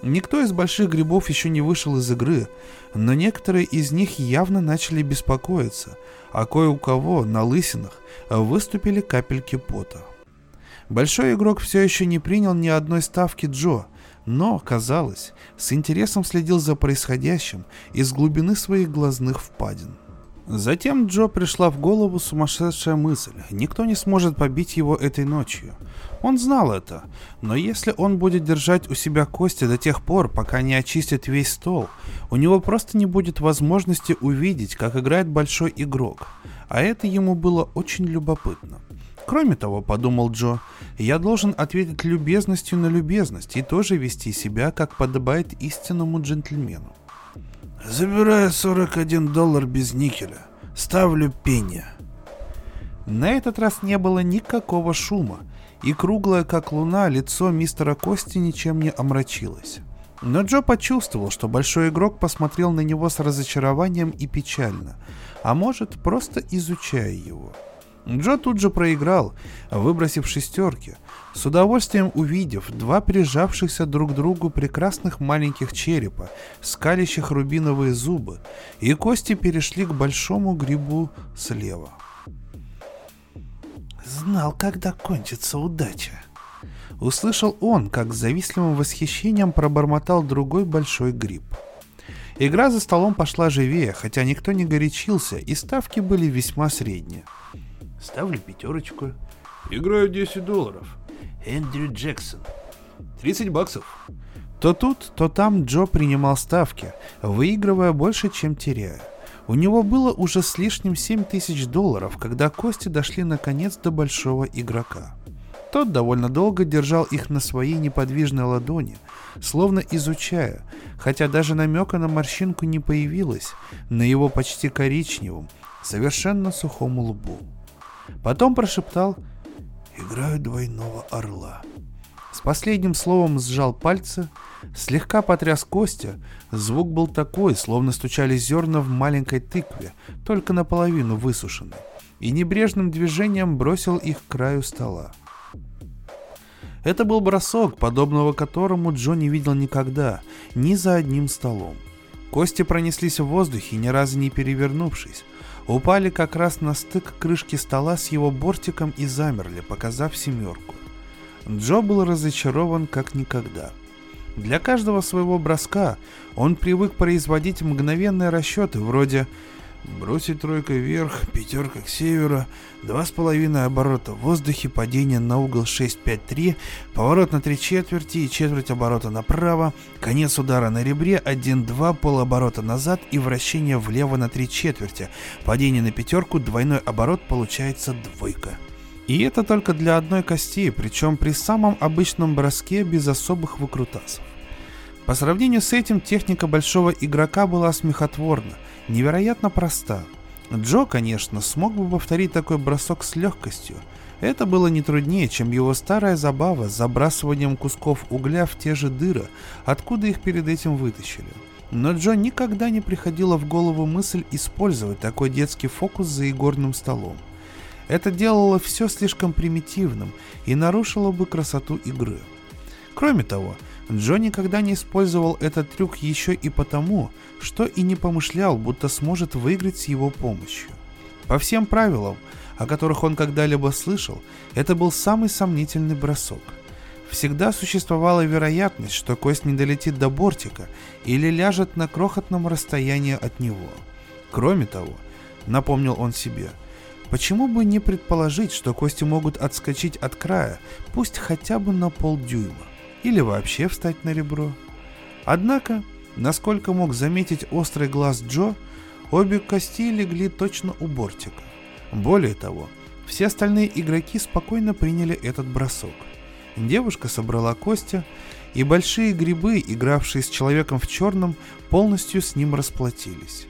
Никто из больших грибов еще не вышел из игры, но некоторые из них явно начали беспокоиться, а кое у кого на лысинах выступили капельки пота. Большой игрок все еще не принял ни одной ставки Джо, но, казалось, с интересом следил за происходящим из глубины своих глазных впадин. Затем Джо пришла в голову сумасшедшая мысль. Никто не сможет побить его этой ночью. Он знал это, но если он будет держать у себя кости до тех пор, пока не очистит весь стол, у него просто не будет возможности увидеть, как играет большой игрок. А это ему было очень любопытно. Кроме того, подумал Джо, я должен ответить любезностью на любезность и тоже вести себя, как подобает истинному джентльмену. Забираю 41 доллар без никеля. Ставлю пенни. На этот раз не было никакого шума, и круглое, как луна, лицо мистера Кости ничем не омрачилось. Но Джо почувствовал, что большой игрок посмотрел на него с разочарованием и печально, а может, просто изучая его. Джо тут же проиграл, выбросив шестерки, с удовольствием увидев два прижавшихся друг к другу прекрасных маленьких черепа, скалящих рубиновые зубы, и кости перешли к большому грибу слева. Знал, когда кончится удача. Услышал он, как с завистливым восхищением пробормотал другой большой гриб. Игра за столом пошла живее, хотя никто не горячился, и ставки были весьма средние. Ставлю пятерочку. Играю 10 долларов. Эндрю Джексон. 30 баксов. То тут, то там Джо принимал ставки, выигрывая больше, чем теряя. У него было уже с лишним 7 тысяч долларов, когда кости дошли наконец до большого игрока. Тот довольно долго держал их на своей неподвижной ладони, словно изучая, хотя даже намека на морщинку не появилось на его почти коричневом, совершенно сухом лбу. Потом прошептал «Играю двойного орла». С последним словом сжал пальцы, слегка потряс Костя. Звук был такой, словно стучали зерна в маленькой тыкве, только наполовину высушенной, и небрежным движением бросил их к краю стола. Это был бросок, подобного которому Джо не видел никогда, ни за одним столом. Кости пронеслись в воздухе, ни разу не перевернувшись, упали как раз на стык крышки стола с его бортиком и замерли, показав семерку. Джо был разочарован как никогда. Для каждого своего броска он привык производить мгновенные расчеты вроде Бросить тройкой вверх, пятерка к северу, два с половиной оборота в воздухе, падение на угол 6-5-3, поворот на три четверти и четверть оборота направо, конец удара на ребре, 1-2, полоборота назад и вращение влево на три четверти, падение на пятерку, двойной оборот получается двойка. И это только для одной кости, причем при самом обычном броске без особых выкрутасов. По сравнению с этим техника большого игрока была смехотворна – невероятно проста. Джо, конечно, смог бы повторить такой бросок с легкостью. Это было не труднее, чем его старая забава с забрасыванием кусков угля в те же дыры, откуда их перед этим вытащили. Но Джо никогда не приходила в голову мысль использовать такой детский фокус за игорным столом. Это делало все слишком примитивным и нарушило бы красоту игры. Кроме того, Джо никогда не использовал этот трюк еще и потому, что и не помышлял, будто сможет выиграть с его помощью. По всем правилам, о которых он когда-либо слышал, это был самый сомнительный бросок. Всегда существовала вероятность, что кость не долетит до бортика или ляжет на крохотном расстоянии от него. Кроме того, напомнил он себе, почему бы не предположить, что кости могут отскочить от края, пусть хотя бы на полдюйма или вообще встать на ребро. Однако, насколько мог заметить острый глаз Джо, обе кости легли точно у бортика. Более того, Все остальные игроки спокойно приняли этот бросок. Девушка собрала кости, и большие грибы, игравшие с человеком в черном, полностью с ним расплатились.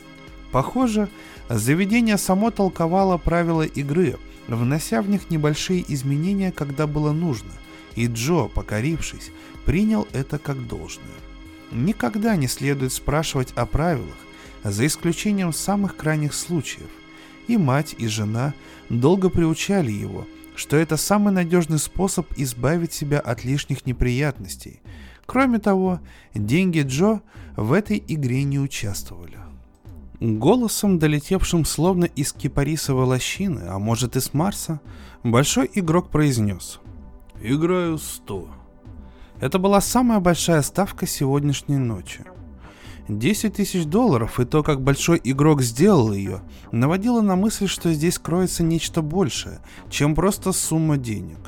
Похоже, заведение само толковало правила игры, внося в них небольшие изменения, когда было нужно, и Джо, покорившись, принял это как должное. Никогда не следует спрашивать о правилах, за исключением самых крайних случаев. И мать, и жена долго приучали его, что это самый надежный способ избавить себя от лишних неприятностей. Кроме того, деньги Джо в этой игре не участвовали. Голосом, долетевшим словно из кипарисовой лощины, а может и с Марса, большой игрок произнес. «Играю сто». Это была самая большая ставка сегодняшней ночи. 10 тысяч долларов и то, как большой игрок сделал ее, наводило на мысль, что здесь кроется нечто большее, чем просто сумма денег.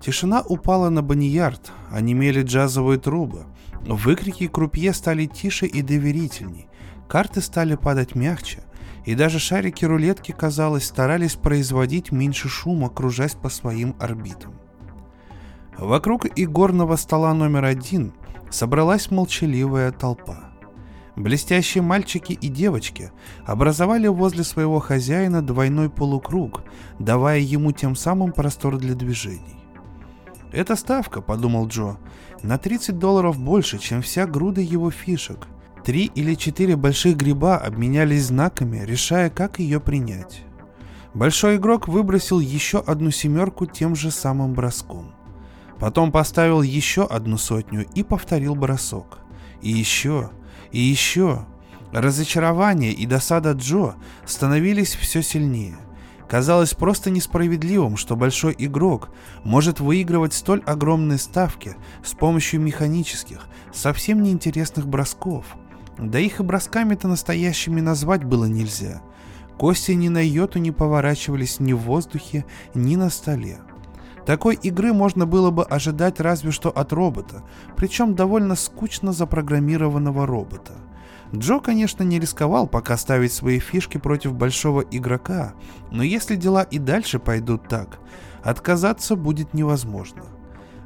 Тишина упала на баньярд, онемели джазовые трубы. Выкрики крупье стали тише и доверительней, Карты стали падать мягче, и даже шарики рулетки, казалось, старались производить меньше шума, кружась по своим орбитам. Вокруг игорного стола номер один собралась молчаливая толпа. Блестящие мальчики и девочки образовали возле своего хозяина двойной полукруг, давая ему тем самым простор для движений. «Эта ставка», — подумал Джо, — «на 30 долларов больше, чем вся груда его фишек, Три или четыре больших гриба обменялись знаками, решая, как ее принять. Большой игрок выбросил еще одну семерку тем же самым броском. Потом поставил еще одну сотню и повторил бросок. И еще, и еще. Разочарование и досада Джо становились все сильнее. Казалось просто несправедливым, что большой игрок может выигрывать столь огромные ставки с помощью механических, совсем неинтересных бросков – да их и бросками-то настоящими назвать было нельзя. Кости ни на йоту не поворачивались ни в воздухе, ни на столе. Такой игры можно было бы ожидать разве что от робота, причем довольно скучно запрограммированного робота. Джо, конечно, не рисковал пока ставить свои фишки против большого игрока, но если дела и дальше пойдут так, отказаться будет невозможно.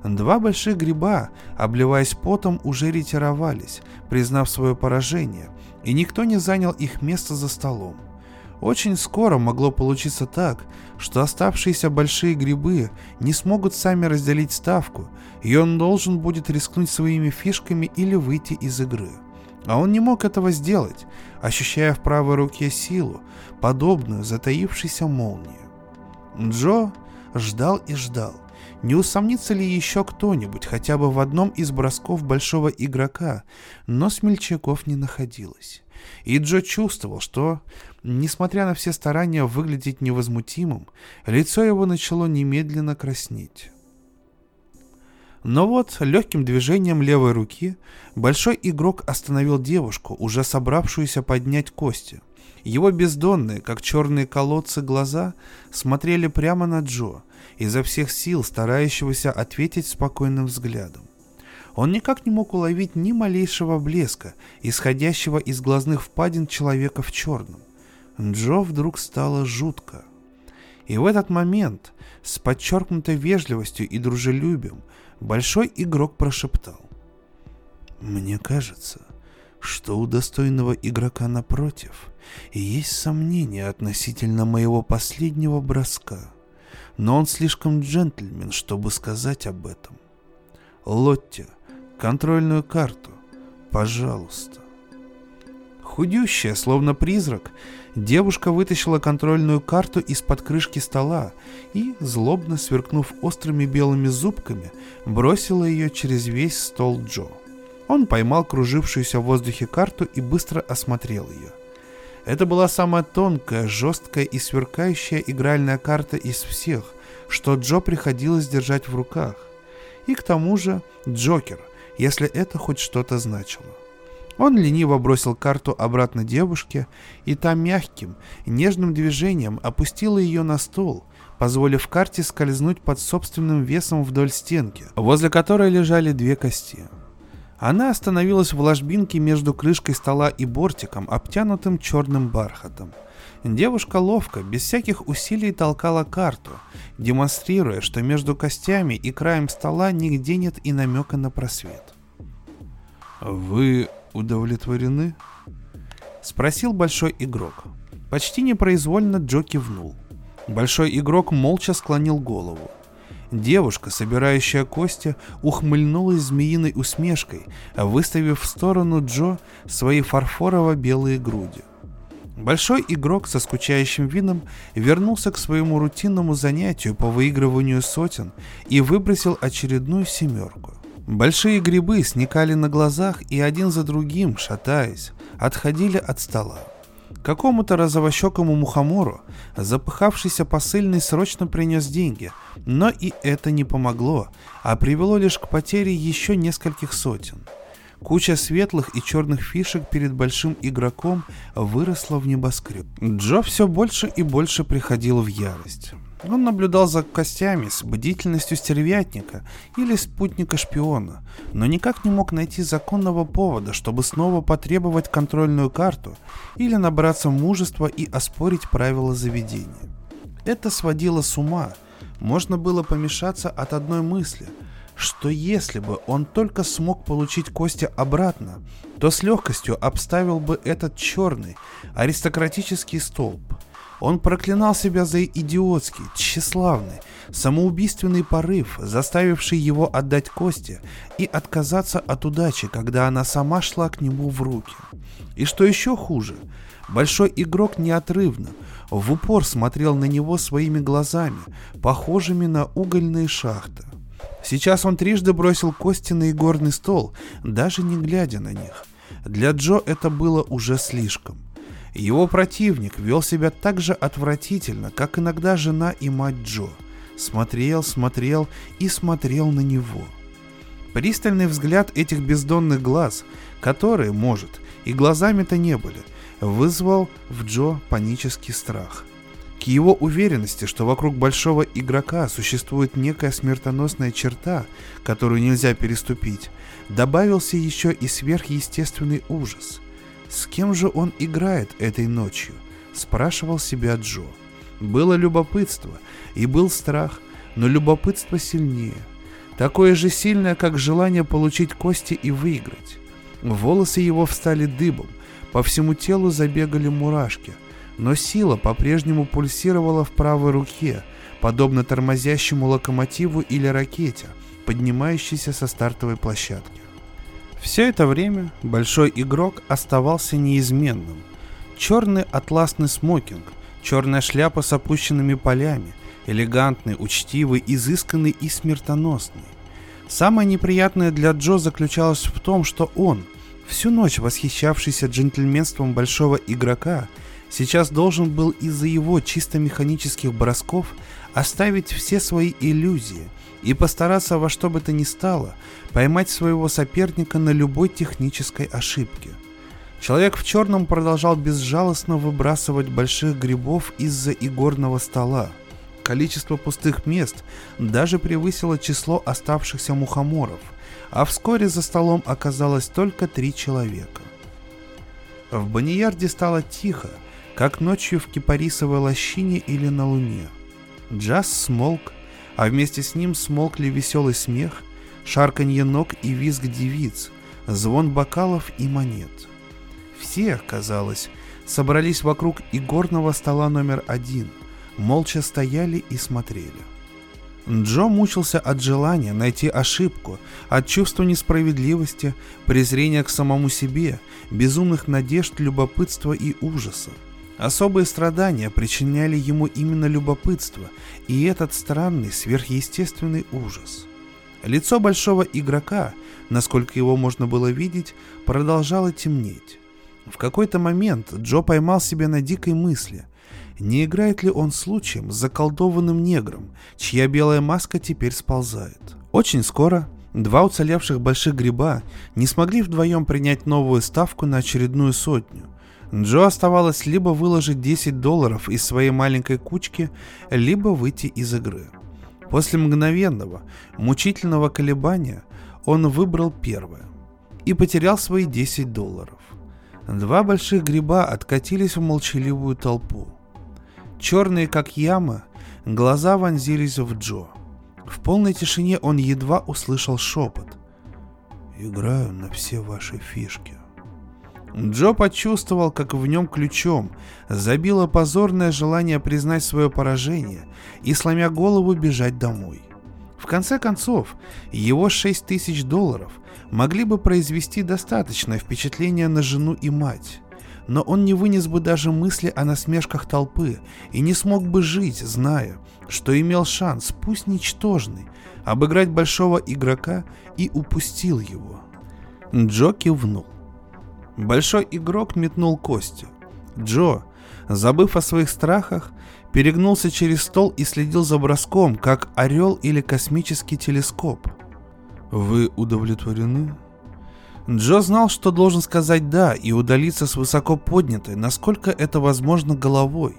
Два больших гриба, обливаясь потом, уже ретировались, признав свое поражение, и никто не занял их место за столом. Очень скоро могло получиться так, что оставшиеся большие грибы не смогут сами разделить ставку, и он должен будет рискнуть своими фишками или выйти из игры. А он не мог этого сделать, ощущая в правой руке силу, подобную затаившейся молнии. Джо ждал и ждал, не усомнится ли еще кто-нибудь хотя бы в одном из бросков большого игрока, но смельчаков не находилось. И Джо чувствовал, что, несмотря на все старания выглядеть невозмутимым, лицо его начало немедленно краснеть. Но вот легким движением левой руки большой игрок остановил девушку, уже собравшуюся поднять кости. Его бездонные, как черные колодцы, глаза смотрели прямо на Джо, изо всех сил старающегося ответить спокойным взглядом. Он никак не мог уловить ни малейшего блеска, исходящего из глазных впадин человека в черном. Джо вдруг стало жутко. И в этот момент, с подчеркнутой вежливостью и дружелюбием, большой игрок прошептал. «Мне кажется, что у достойного игрока напротив есть сомнения относительно моего последнего броска но он слишком джентльмен, чтобы сказать об этом. Лотти, контрольную карту, пожалуйста. Худющая, словно призрак, девушка вытащила контрольную карту из-под крышки стола и, злобно сверкнув острыми белыми зубками, бросила ее через весь стол Джо. Он поймал кружившуюся в воздухе карту и быстро осмотрел ее – это была самая тонкая, жесткая и сверкающая игральная карта из всех, что Джо приходилось держать в руках. И к тому же Джокер, если это хоть что-то значило. Он лениво бросил карту обратно девушке, и та мягким, нежным движением опустила ее на стол, позволив карте скользнуть под собственным весом вдоль стенки, возле которой лежали две кости. Она остановилась в ложбинке между крышкой стола и бортиком, обтянутым черным бархатом. Девушка ловко, без всяких усилий толкала карту, демонстрируя, что между костями и краем стола нигде нет и намека на просвет. «Вы удовлетворены?» — спросил большой игрок. Почти непроизвольно Джо кивнул. Большой игрок молча склонил голову. Девушка, собирающая кости, ухмыльнулась змеиной усмешкой, выставив в сторону Джо свои фарфорово-белые груди. Большой игрок со скучающим видом вернулся к своему рутинному занятию по выигрыванию сотен и выбросил очередную семерку. Большие грибы сникали на глазах и один за другим, шатаясь, отходили от стола. Какому-то розовощекому мухомору запыхавшийся посыльный срочно принес деньги, но и это не помогло, а привело лишь к потере еще нескольких сотен. Куча светлых и черных фишек перед большим игроком выросла в небоскреб. Джо все больше и больше приходил в ярость. Он наблюдал за костями с бдительностью стервятника или спутника-шпиона, но никак не мог найти законного повода, чтобы снова потребовать контрольную карту или набраться мужества и оспорить правила заведения. Это сводило с ума. Можно было помешаться от одной мысли, что если бы он только смог получить кости обратно, то с легкостью обставил бы этот черный аристократический столб – он проклинал себя за идиотский, тщеславный, самоубийственный порыв, заставивший его отдать кости и отказаться от удачи, когда она сама шла к нему в руки. И что еще хуже, большой игрок неотрывно, в упор смотрел на него своими глазами, похожими на угольные шахты. Сейчас он трижды бросил кости на игорный стол, даже не глядя на них. Для Джо это было уже слишком. Его противник вел себя так же отвратительно, как иногда жена и мать Джо. Смотрел, смотрел и смотрел на него. Пристальный взгляд этих бездонных глаз, которые, может, и глазами-то не были, вызвал в Джо панический страх. К его уверенности, что вокруг большого игрока существует некая смертоносная черта, которую нельзя переступить, добавился еще и сверхъестественный ужас – с кем же он играет этой ночью? Спрашивал себя Джо. Было любопытство и был страх, но любопытство сильнее. Такое же сильное, как желание получить кости и выиграть. Волосы его встали дыбом, по всему телу забегали мурашки, но сила по-прежнему пульсировала в правой руке, подобно тормозящему локомотиву или ракете, поднимающейся со стартовой площадки. Все это время большой игрок оставался неизменным. Черный атласный смокинг, черная шляпа с опущенными полями, элегантный, учтивый, изысканный и смертоносный. Самое неприятное для Джо заключалось в том, что он, всю ночь восхищавшийся джентльменством большого игрока, сейчас должен был из-за его чисто механических бросков оставить все свои иллюзии и постараться во что бы то ни стало поймать своего соперника на любой технической ошибке. Человек в черном продолжал безжалостно выбрасывать больших грибов из-за игорного стола. Количество пустых мест даже превысило число оставшихся мухоморов, а вскоре за столом оказалось только три человека. В Баниярде стало тихо, как ночью в кипарисовой лощине или на луне. Джаз смолк, а вместе с ним смолкли веселый смех, шарканье ног и визг девиц, звон бокалов и монет. Все, казалось, собрались вокруг игорного стола номер один, молча стояли и смотрели. Джо мучился от желания найти ошибку, от чувства несправедливости, презрения к самому себе, безумных надежд, любопытства и ужаса. Особые страдания причиняли ему именно любопытство и этот странный сверхъестественный ужас. Лицо большого игрока, насколько его можно было видеть, продолжало темнеть. В какой-то момент Джо поймал себя на дикой мысли, не играет ли он случаем с заколдованным негром, чья белая маска теперь сползает. Очень скоро два уцелевших больших гриба не смогли вдвоем принять новую ставку на очередную сотню – Джо оставалось либо выложить 10 долларов из своей маленькой кучки, либо выйти из игры. После мгновенного, мучительного колебания он выбрал первое. и потерял свои 10 долларов. Два больших гриба откатились в молчаливую толпу. Черные, как яма, глаза вонзились в Джо. В полной тишине он едва услышал шепот. «Играю на все ваши фишки». Джо почувствовал, как в нем ключом забило позорное желание признать свое поражение и, сломя голову, бежать домой. В конце концов, его 6 тысяч долларов могли бы произвести достаточное впечатление на жену и мать. Но он не вынес бы даже мысли о насмешках толпы и не смог бы жить, зная, что имел шанс, пусть ничтожный, обыграть большого игрока и упустил его. Джо кивнул. Большой игрок метнул кости. Джо, забыв о своих страхах, перегнулся через стол и следил за броском, как орел или космический телескоп. Вы удовлетворены? Джо знал, что должен сказать «да» и удалиться с высоко поднятой, насколько это возможно, головой.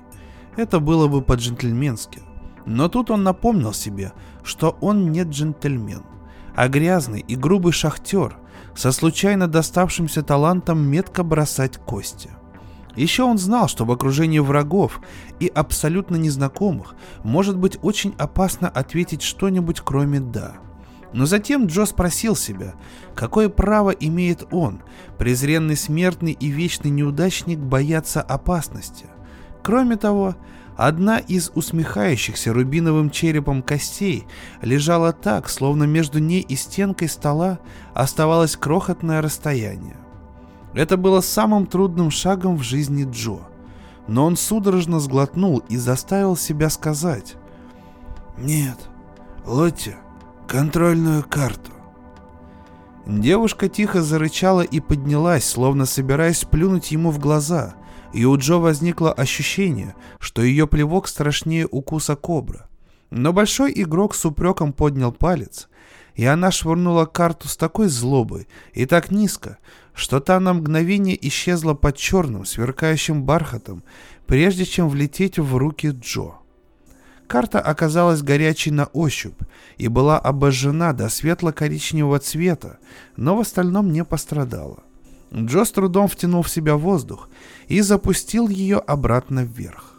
Это было бы по-джентльменски. Но тут он напомнил себе, что он не джентльмен, а грязный и грубый шахтер со случайно доставшимся талантом метко бросать кости. Еще он знал, что в окружении врагов и абсолютно незнакомых может быть очень опасно ответить что-нибудь кроме «да». Но затем Джо спросил себя, какое право имеет он, презренный смертный и вечный неудачник, бояться опасности. Кроме того, одна из усмехающихся рубиновым черепом костей лежала так, словно между ней и стенкой стола оставалось крохотное расстояние. Это было самым трудным шагом в жизни Джо. Но он судорожно сглотнул и заставил себя сказать «Нет, Лотти, контрольную карту». Девушка тихо зарычала и поднялась, словно собираясь плюнуть ему в глаза, и у Джо возникло ощущение, что ее плевок страшнее укуса кобра. Но большой игрок с упреком поднял палец, и она швырнула карту с такой злобой и так низко, что та на мгновение исчезла под черным, сверкающим бархатом, прежде чем влететь в руки Джо. Карта оказалась горячей на ощупь и была обожжена до светло-коричневого цвета, но в остальном не пострадала. Джо с трудом втянул в себя воздух и запустил ее обратно вверх.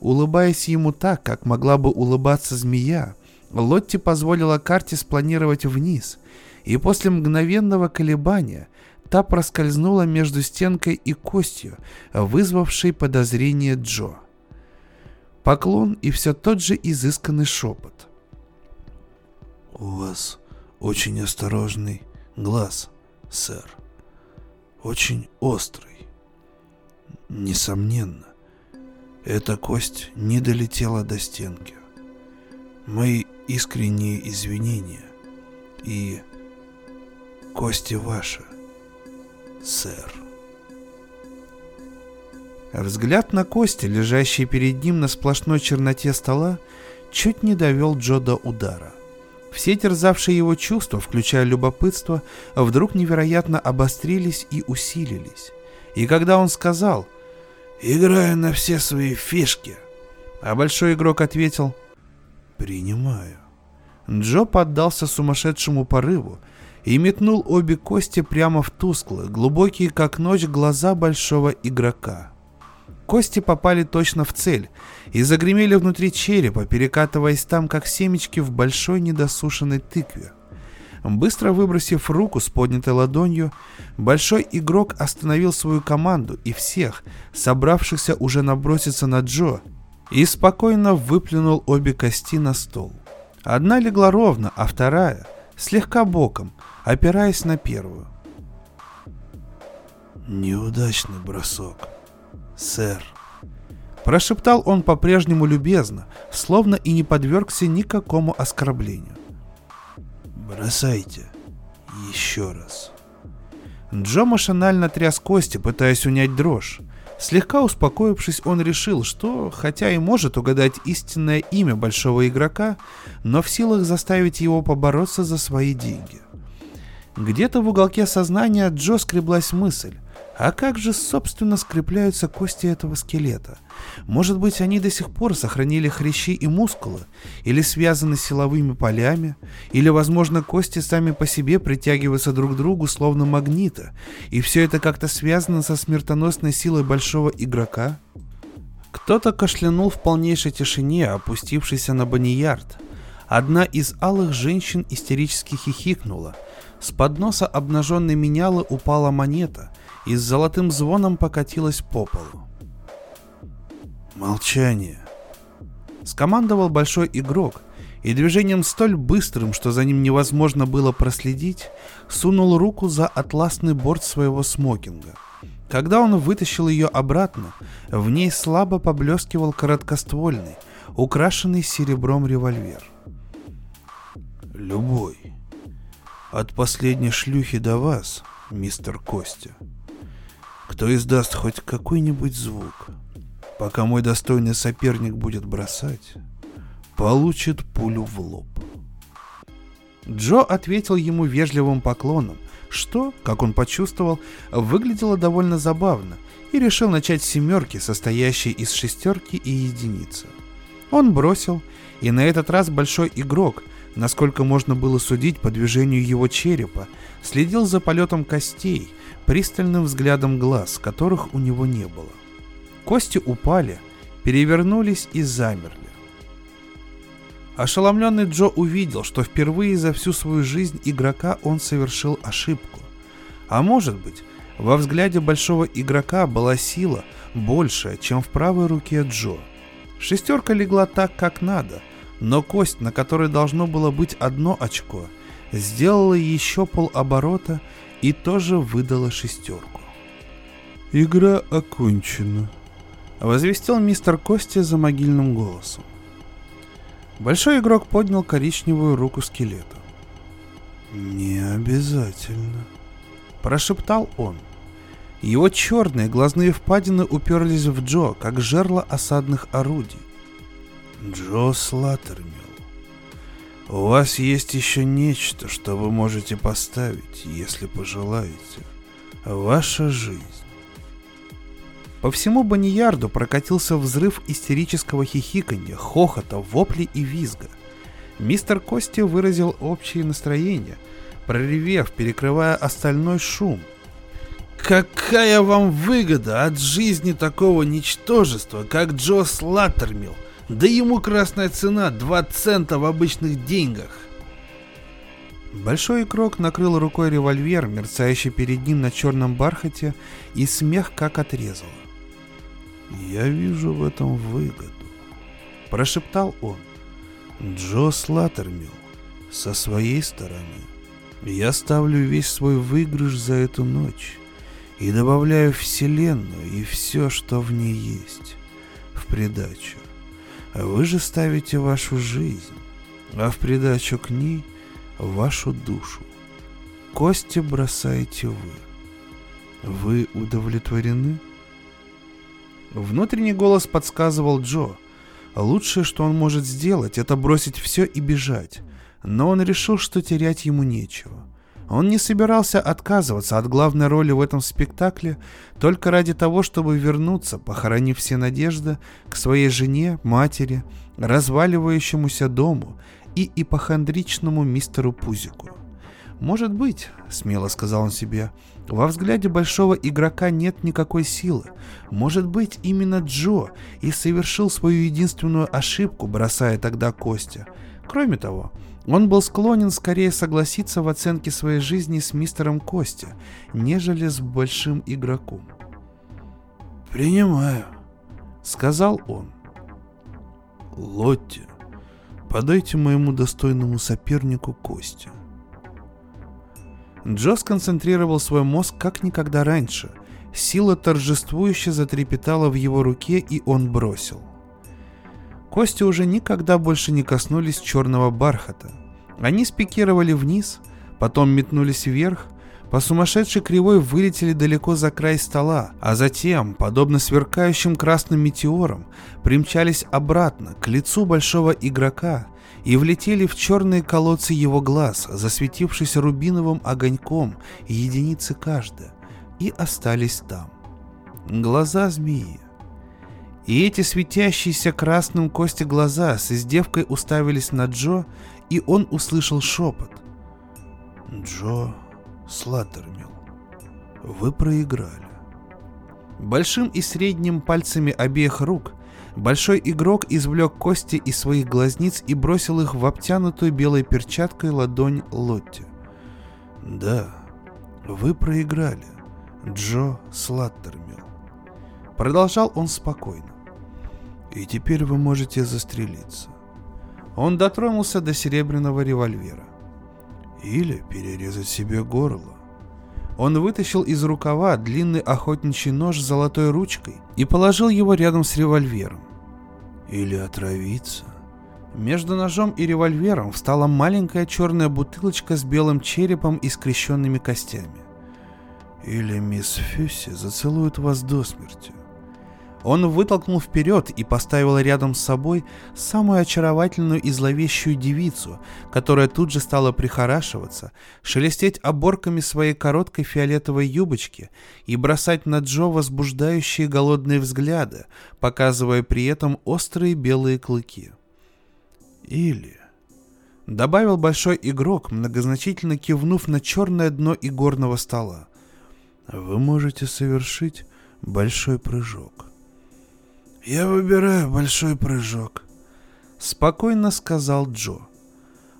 Улыбаясь ему так, как могла бы улыбаться змея, Лотти позволила карте спланировать вниз, и после мгновенного колебания та проскользнула между стенкой и костью, вызвавшей подозрение Джо. Поклон и все тот же изысканный шепот. «У вас очень осторожный глаз, сэр. Очень острый. Несомненно, эта кость не долетела до стенки. Мои искренние извинения и кости ваши, сэр. Взгляд на кости, лежащие перед ним на сплошной черноте стола, чуть не довел Джо до удара. Все терзавшие его чувства, включая любопытство, вдруг невероятно обострились и усилились. И когда он сказал «Играю на все свои фишки», а большой игрок ответил «Принимаю», Джо поддался сумасшедшему порыву и метнул обе кости прямо в тусклые, глубокие как ночь глаза большого игрока. Кости попали точно в цель и загремели внутри черепа, перекатываясь там, как семечки в большой недосушенной тыкве. Быстро выбросив руку с поднятой ладонью, большой игрок остановил свою команду и всех, собравшихся уже наброситься на Джо, и спокойно выплюнул обе кости на стол. Одна легла ровно, а вторая слегка боком, опираясь на первую. «Неудачный бросок, сэр», Прошептал он по-прежнему любезно, словно и не подвергся никакому оскорблению. «Бросайте еще раз». Джо машинально тряс кости, пытаясь унять дрожь. Слегка успокоившись, он решил, что, хотя и может угадать истинное имя большого игрока, но в силах заставить его побороться за свои деньги. Где-то в уголке сознания Джо скреблась мысль, А как же, собственно, скрепляются кости этого скелета? Может быть, они до сих пор сохранили хрящи и мускулы? Или связаны силовыми полями? Или, возможно, кости сами по себе притягиваются друг к другу словно магнита? И все это как-то связано со смертоносной силой большого игрока? Кто-то кашлянул в полнейшей тишине, опустившийся на баниярд. Одна из алых женщин истерически хихикнула. С подноса обнаженной менялы упала монета и с золотым звоном покатилась по полу. «Молчание!» Скомандовал большой игрок, и движением столь быстрым, что за ним невозможно было проследить, сунул руку за атласный борт своего смокинга. Когда он вытащил ее обратно, в ней слабо поблескивал короткоствольный, украшенный серебром револьвер. Любой. От последней шлюхи до вас, мистер Костя. Кто издаст хоть какой-нибудь звук, пока мой достойный соперник будет бросать, получит пулю в лоб. Джо ответил ему вежливым поклоном, что, как он почувствовал, выглядело довольно забавно, и решил начать семерки, состоящей из шестерки и единицы. Он бросил, и на этот раз большой игрок, насколько можно было судить по движению его черепа, следил за полетом костей, пристальным взглядом глаз, которых у него не было. Кости упали, перевернулись и замерли. Ошеломленный Джо увидел, что впервые за всю свою жизнь игрока он совершил ошибку. А может быть, во взгляде большого игрока была сила большая, чем в правой руке Джо. Шестерка легла так, как надо, но кость, на которой должно было быть одно очко, сделала еще полоборота и тоже выдала шестерку. «Игра окончена», — возвестил мистер Кости за могильным голосом. Большой игрок поднял коричневую руку скелета. «Не обязательно», — прошептал он. Его черные глазные впадины уперлись в Джо, как жерла осадных орудий. «Джо Слаттермилл, у вас есть еще нечто, что вы можете поставить, если пожелаете. Ваша жизнь. По всему Баниярду прокатился взрыв истерического хихиканья, хохота, воплей и визга. Мистер Кости выразил общее настроение, проревев, перекрывая остальной шум. «Какая вам выгода от жизни такого ничтожества, как Джо Слаттермилл? Да ему красная цена 2 цента в обычных деньгах!» Большой игрок накрыл рукой револьвер, мерцающий перед ним на черном бархате, и смех как отрезал. «Я вижу в этом выгоду», — прошептал он. «Джо Слаттермилл, со своей стороны, я ставлю весь свой выигрыш за эту ночь и добавляю Вселенную и все, что в ней есть, в придачу. Вы же ставите вашу жизнь, а в придачу к ней вашу душу. Кости бросаете вы. Вы удовлетворены?» Внутренний голос подсказывал Джо. Лучшее, что он может сделать, это бросить все и бежать. Но он решил, что терять ему нечего. Он не собирался отказываться от главной роли в этом спектакле только ради того, чтобы вернуться, похоронив все надежды, к своей жене, матери, разваливающемуся дому и ипохондричному мистеру Пузику. «Может быть», — смело сказал он себе, — «во взгляде большого игрока нет никакой силы. Может быть, именно Джо и совершил свою единственную ошибку, бросая тогда Костя. Кроме того, он был склонен скорее согласиться в оценке своей жизни с мистером Костя, нежели с большим игроком. «Принимаю», — сказал он. «Лотти, подайте моему достойному сопернику Костя». Джо сконцентрировал свой мозг как никогда раньше. Сила торжествующе затрепетала в его руке, и он бросил. Кости уже никогда больше не коснулись черного бархата. Они спикировали вниз, потом метнулись вверх, по сумасшедшей кривой вылетели далеко за край стола, а затем, подобно сверкающим красным метеорам, примчались обратно к лицу большого игрока и влетели в черные колодцы его глаз, засветившись рубиновым огоньком, единицы каждая. и остались там. Глаза змеи. И эти светящиеся красным кости глаза с издевкой уставились на Джо, и он услышал шепот. «Джо Слаттермилл, вы проиграли». Большим и средним пальцами обеих рук большой игрок извлек кости из своих глазниц и бросил их в обтянутую белой перчаткой ладонь Лотти. «Да, вы проиграли, Джо Слаттермилл». Продолжал он спокойно. «И теперь вы можете застрелиться. Он дотронулся до серебряного револьвера. Или перерезать себе горло. Он вытащил из рукава длинный охотничий нож с золотой ручкой и положил его рядом с револьвером. Или отравиться. Между ножом и револьвером встала маленькая черная бутылочка с белым черепом и скрещенными костями. Или мисс Фюсси зацелует вас до смерти. Он вытолкнул вперед и поставил рядом с собой самую очаровательную и зловещую девицу, которая тут же стала прихорашиваться, шелестеть оборками своей короткой фиолетовой юбочки и бросать на Джо возбуждающие голодные взгляды, показывая при этом острые белые клыки. Или... Добавил большой игрок, многозначительно кивнув на черное дно игорного стола. Вы можете совершить большой прыжок. «Я выбираю большой прыжок», — спокойно сказал Джо.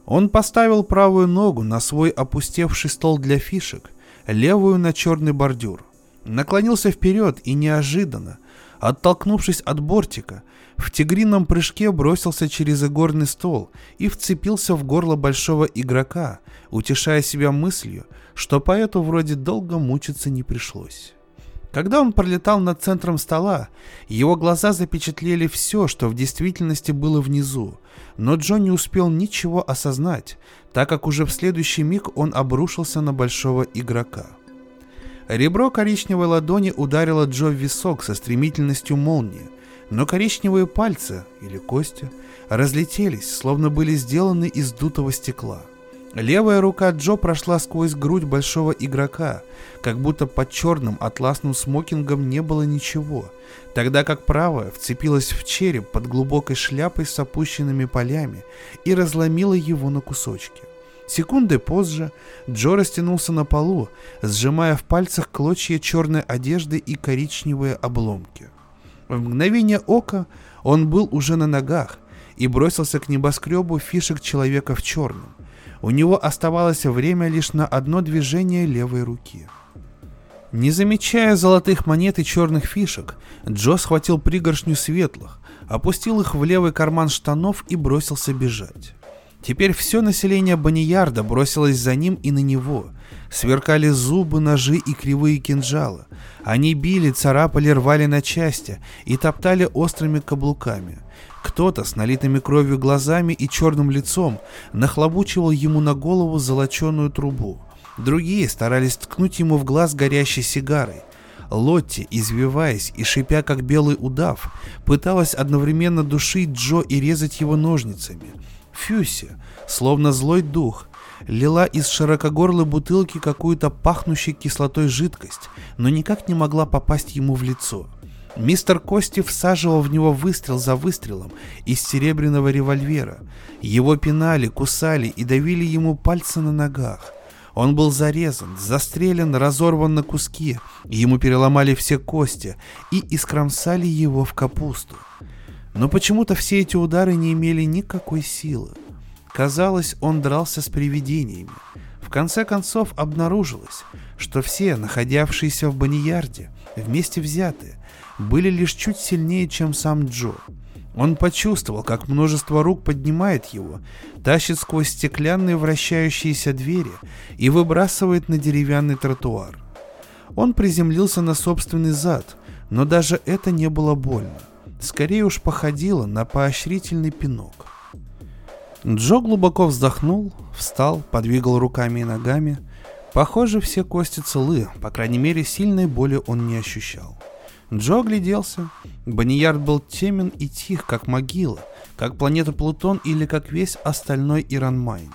Он поставил правую ногу на свой опустевший стол для фишек, левую на черный бордюр. Наклонился вперед и неожиданно, оттолкнувшись от бортика, в тигрином прыжке бросился через игорный стол и вцепился в горло большого игрока, утешая себя мыслью, что поэту вроде долго мучиться не пришлось. Когда он пролетал над центром стола, его глаза запечатлели все, что в действительности было внизу, но Джо не успел ничего осознать, так как уже в следующий миг он обрушился на большого игрока. Ребро коричневой ладони ударило Джо в висок со стремительностью молнии, но коричневые пальцы, или кости, разлетелись, словно были сделаны из дутого стекла. Левая рука Джо прошла сквозь грудь большого игрока, как будто под черным атласным смокингом не было ничего, тогда как правая вцепилась в череп под глубокой шляпой с опущенными полями и разломила его на кусочки. Секунды позже Джо растянулся на полу, сжимая в пальцах клочья черной одежды и коричневые обломки. В мгновение ока он был уже на ногах и бросился к небоскребу фишек человека в черном. У него оставалось время лишь на одно движение левой руки. Не замечая золотых монет и черных фишек, Джо схватил пригоршню светлых, опустил их в левый карман штанов и бросился бежать. Теперь все население Баниярда бросилось за ним и на него. Сверкали зубы, ножи и кривые кинжалы. Они били, царапали, рвали на части и топтали острыми каблуками. Кто-то с налитыми кровью глазами и черным лицом нахлобучивал ему на голову золоченую трубу. Другие старались ткнуть ему в глаз горящей сигарой. Лотти, извиваясь и шипя как белый удав, пыталась одновременно душить Джо и резать его ножницами. Фюси, словно злой дух, лила из широкогорлой бутылки какую-то пахнущую кислотой жидкость, но никак не могла попасть ему в лицо. Мистер Кости всаживал в него выстрел за выстрелом из серебряного револьвера. Его пинали, кусали и давили ему пальцы на ногах. Он был зарезан, застрелен, разорван на куски, ему переломали все кости и искромсали его в капусту. Но почему-то все эти удары не имели никакой силы. Казалось, он дрался с привидениями. В конце концов обнаружилось, что все, находявшиеся в Баниярде, вместе взятые, были лишь чуть сильнее, чем сам Джо. Он почувствовал, как множество рук поднимает его, тащит сквозь стеклянные вращающиеся двери и выбрасывает на деревянный тротуар. Он приземлился на собственный зад, но даже это не было больно. Скорее уж походило на поощрительный пинок. Джо глубоко вздохнул, встал, подвигал руками и ногами. Похоже, все кости целы, по крайней мере, сильной боли он не ощущал. Джо огляделся. Баниярд был темен и тих, как могила, как планета Плутон или как весь остальной Иранмайн.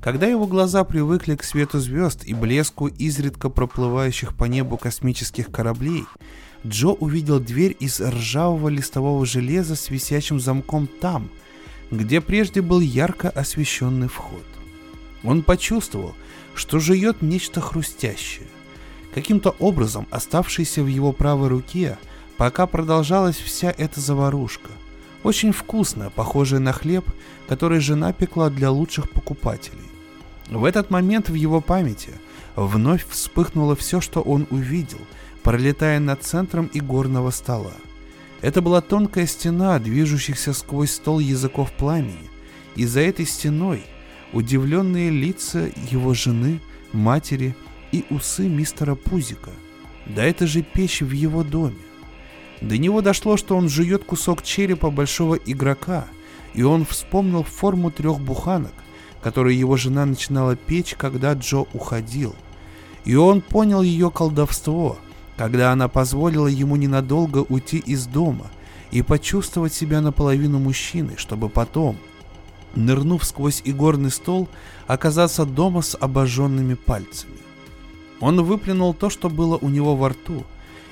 Когда его глаза привыкли к свету звезд и блеску изредка проплывающих по небу космических кораблей, Джо увидел дверь из ржавого листового железа с висячим замком там, где прежде был ярко освещенный вход. Он почувствовал, что жует нечто хрустящее. Каким-то образом оставшееся в его правой руке, пока продолжалась вся эта заварушка. Очень вкусная, похожая на хлеб, который жена пекла для лучших покупателей. В этот момент в его памяти вновь вспыхнуло все, что он увидел, пролетая над центром игорного стола. Это была тонкая стена, движущихся сквозь стол языков пламени, и за этой стеной удивленные лица его жены, матери и усы мистера Пузика. Да это же печь в его доме. До него дошло, что он жует кусок черепа большого игрока, и он вспомнил форму трех буханок, которую его жена начинала печь, когда Джо уходил. И он понял ее колдовство, когда она позволила ему ненадолго уйти из дома и почувствовать себя наполовину мужчиной, чтобы потом – нырнув сквозь игорный стол, оказаться дома с обожженными пальцами. Он выплюнул то, что было у него во рту,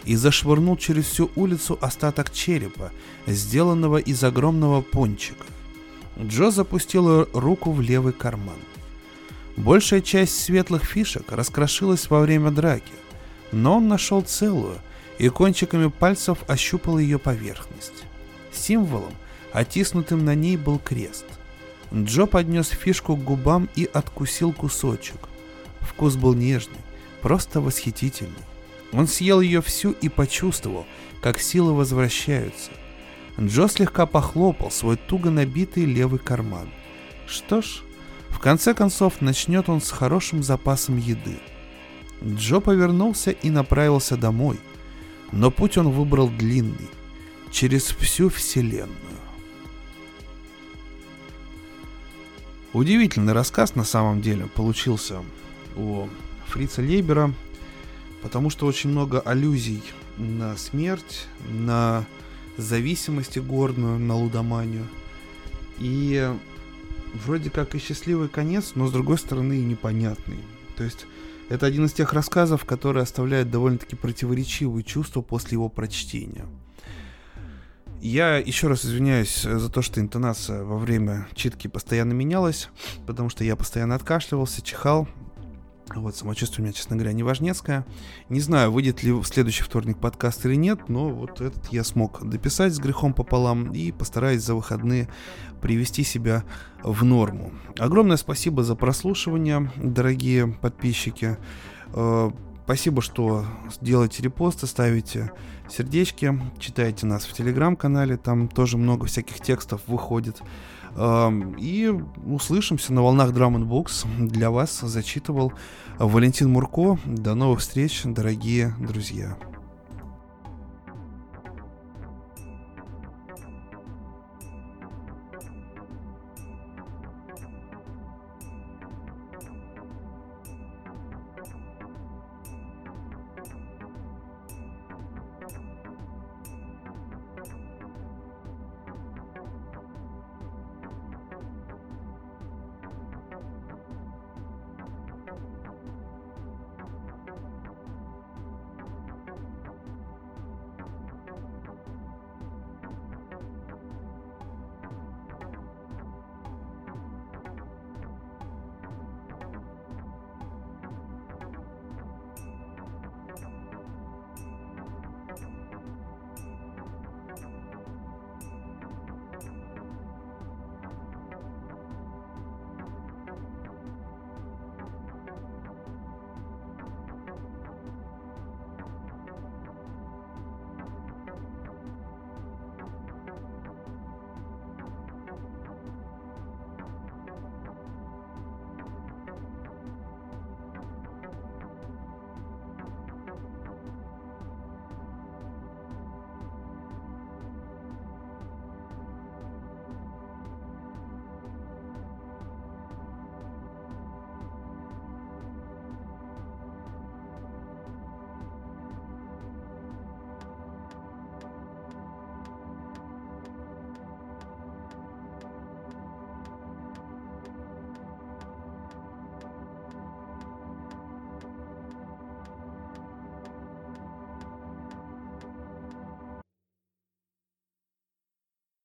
и зашвырнул через всю улицу остаток черепа, сделанного из огромного пончика. Джо запустил руку в левый карман. Большая часть светлых фишек раскрошилась во время драки, но он нашел целую и кончиками пальцев ощупал ее поверхность. Символом, оттиснутым на ней, был крест – Джо поднес фишку к губам и откусил кусочек. Вкус был нежный, просто восхитительный. Он съел ее всю и почувствовал, как силы возвращаются. Джо слегка похлопал свой туго набитый левый карман. Что ж, в конце концов начнет он с хорошим запасом еды. Джо повернулся и направился домой, но путь он выбрал длинный, через всю вселенную. Удивительный рассказ на самом деле получился у Фрица Лейбера, потому что очень много аллюзий на смерть, на зависимость горную, на лудоманию. И вроде как и счастливый конец, но с другой стороны и непонятный. То есть это один из тех рассказов, который оставляет довольно-таки противоречивые чувства после его прочтения. Я еще раз извиняюсь за то, что интонация во время читки постоянно менялась, потому что я постоянно откашливался, чихал. Вот, самочувствие у меня, честно говоря, неважнецкое. Не знаю, выйдет ли в следующий вторник подкаст или нет, но вот этот я смог дописать с грехом пополам и постараюсь за выходные привести себя в норму. Огромное спасибо за прослушивание, дорогие подписчики. Э, спасибо, что делаете репосты, ставите сердечки, читайте нас в телеграм-канале, там тоже много всяких текстов выходит. И услышимся на волнах Drum Books. Для вас зачитывал Валентин Мурко. До новых встреч, дорогие друзья.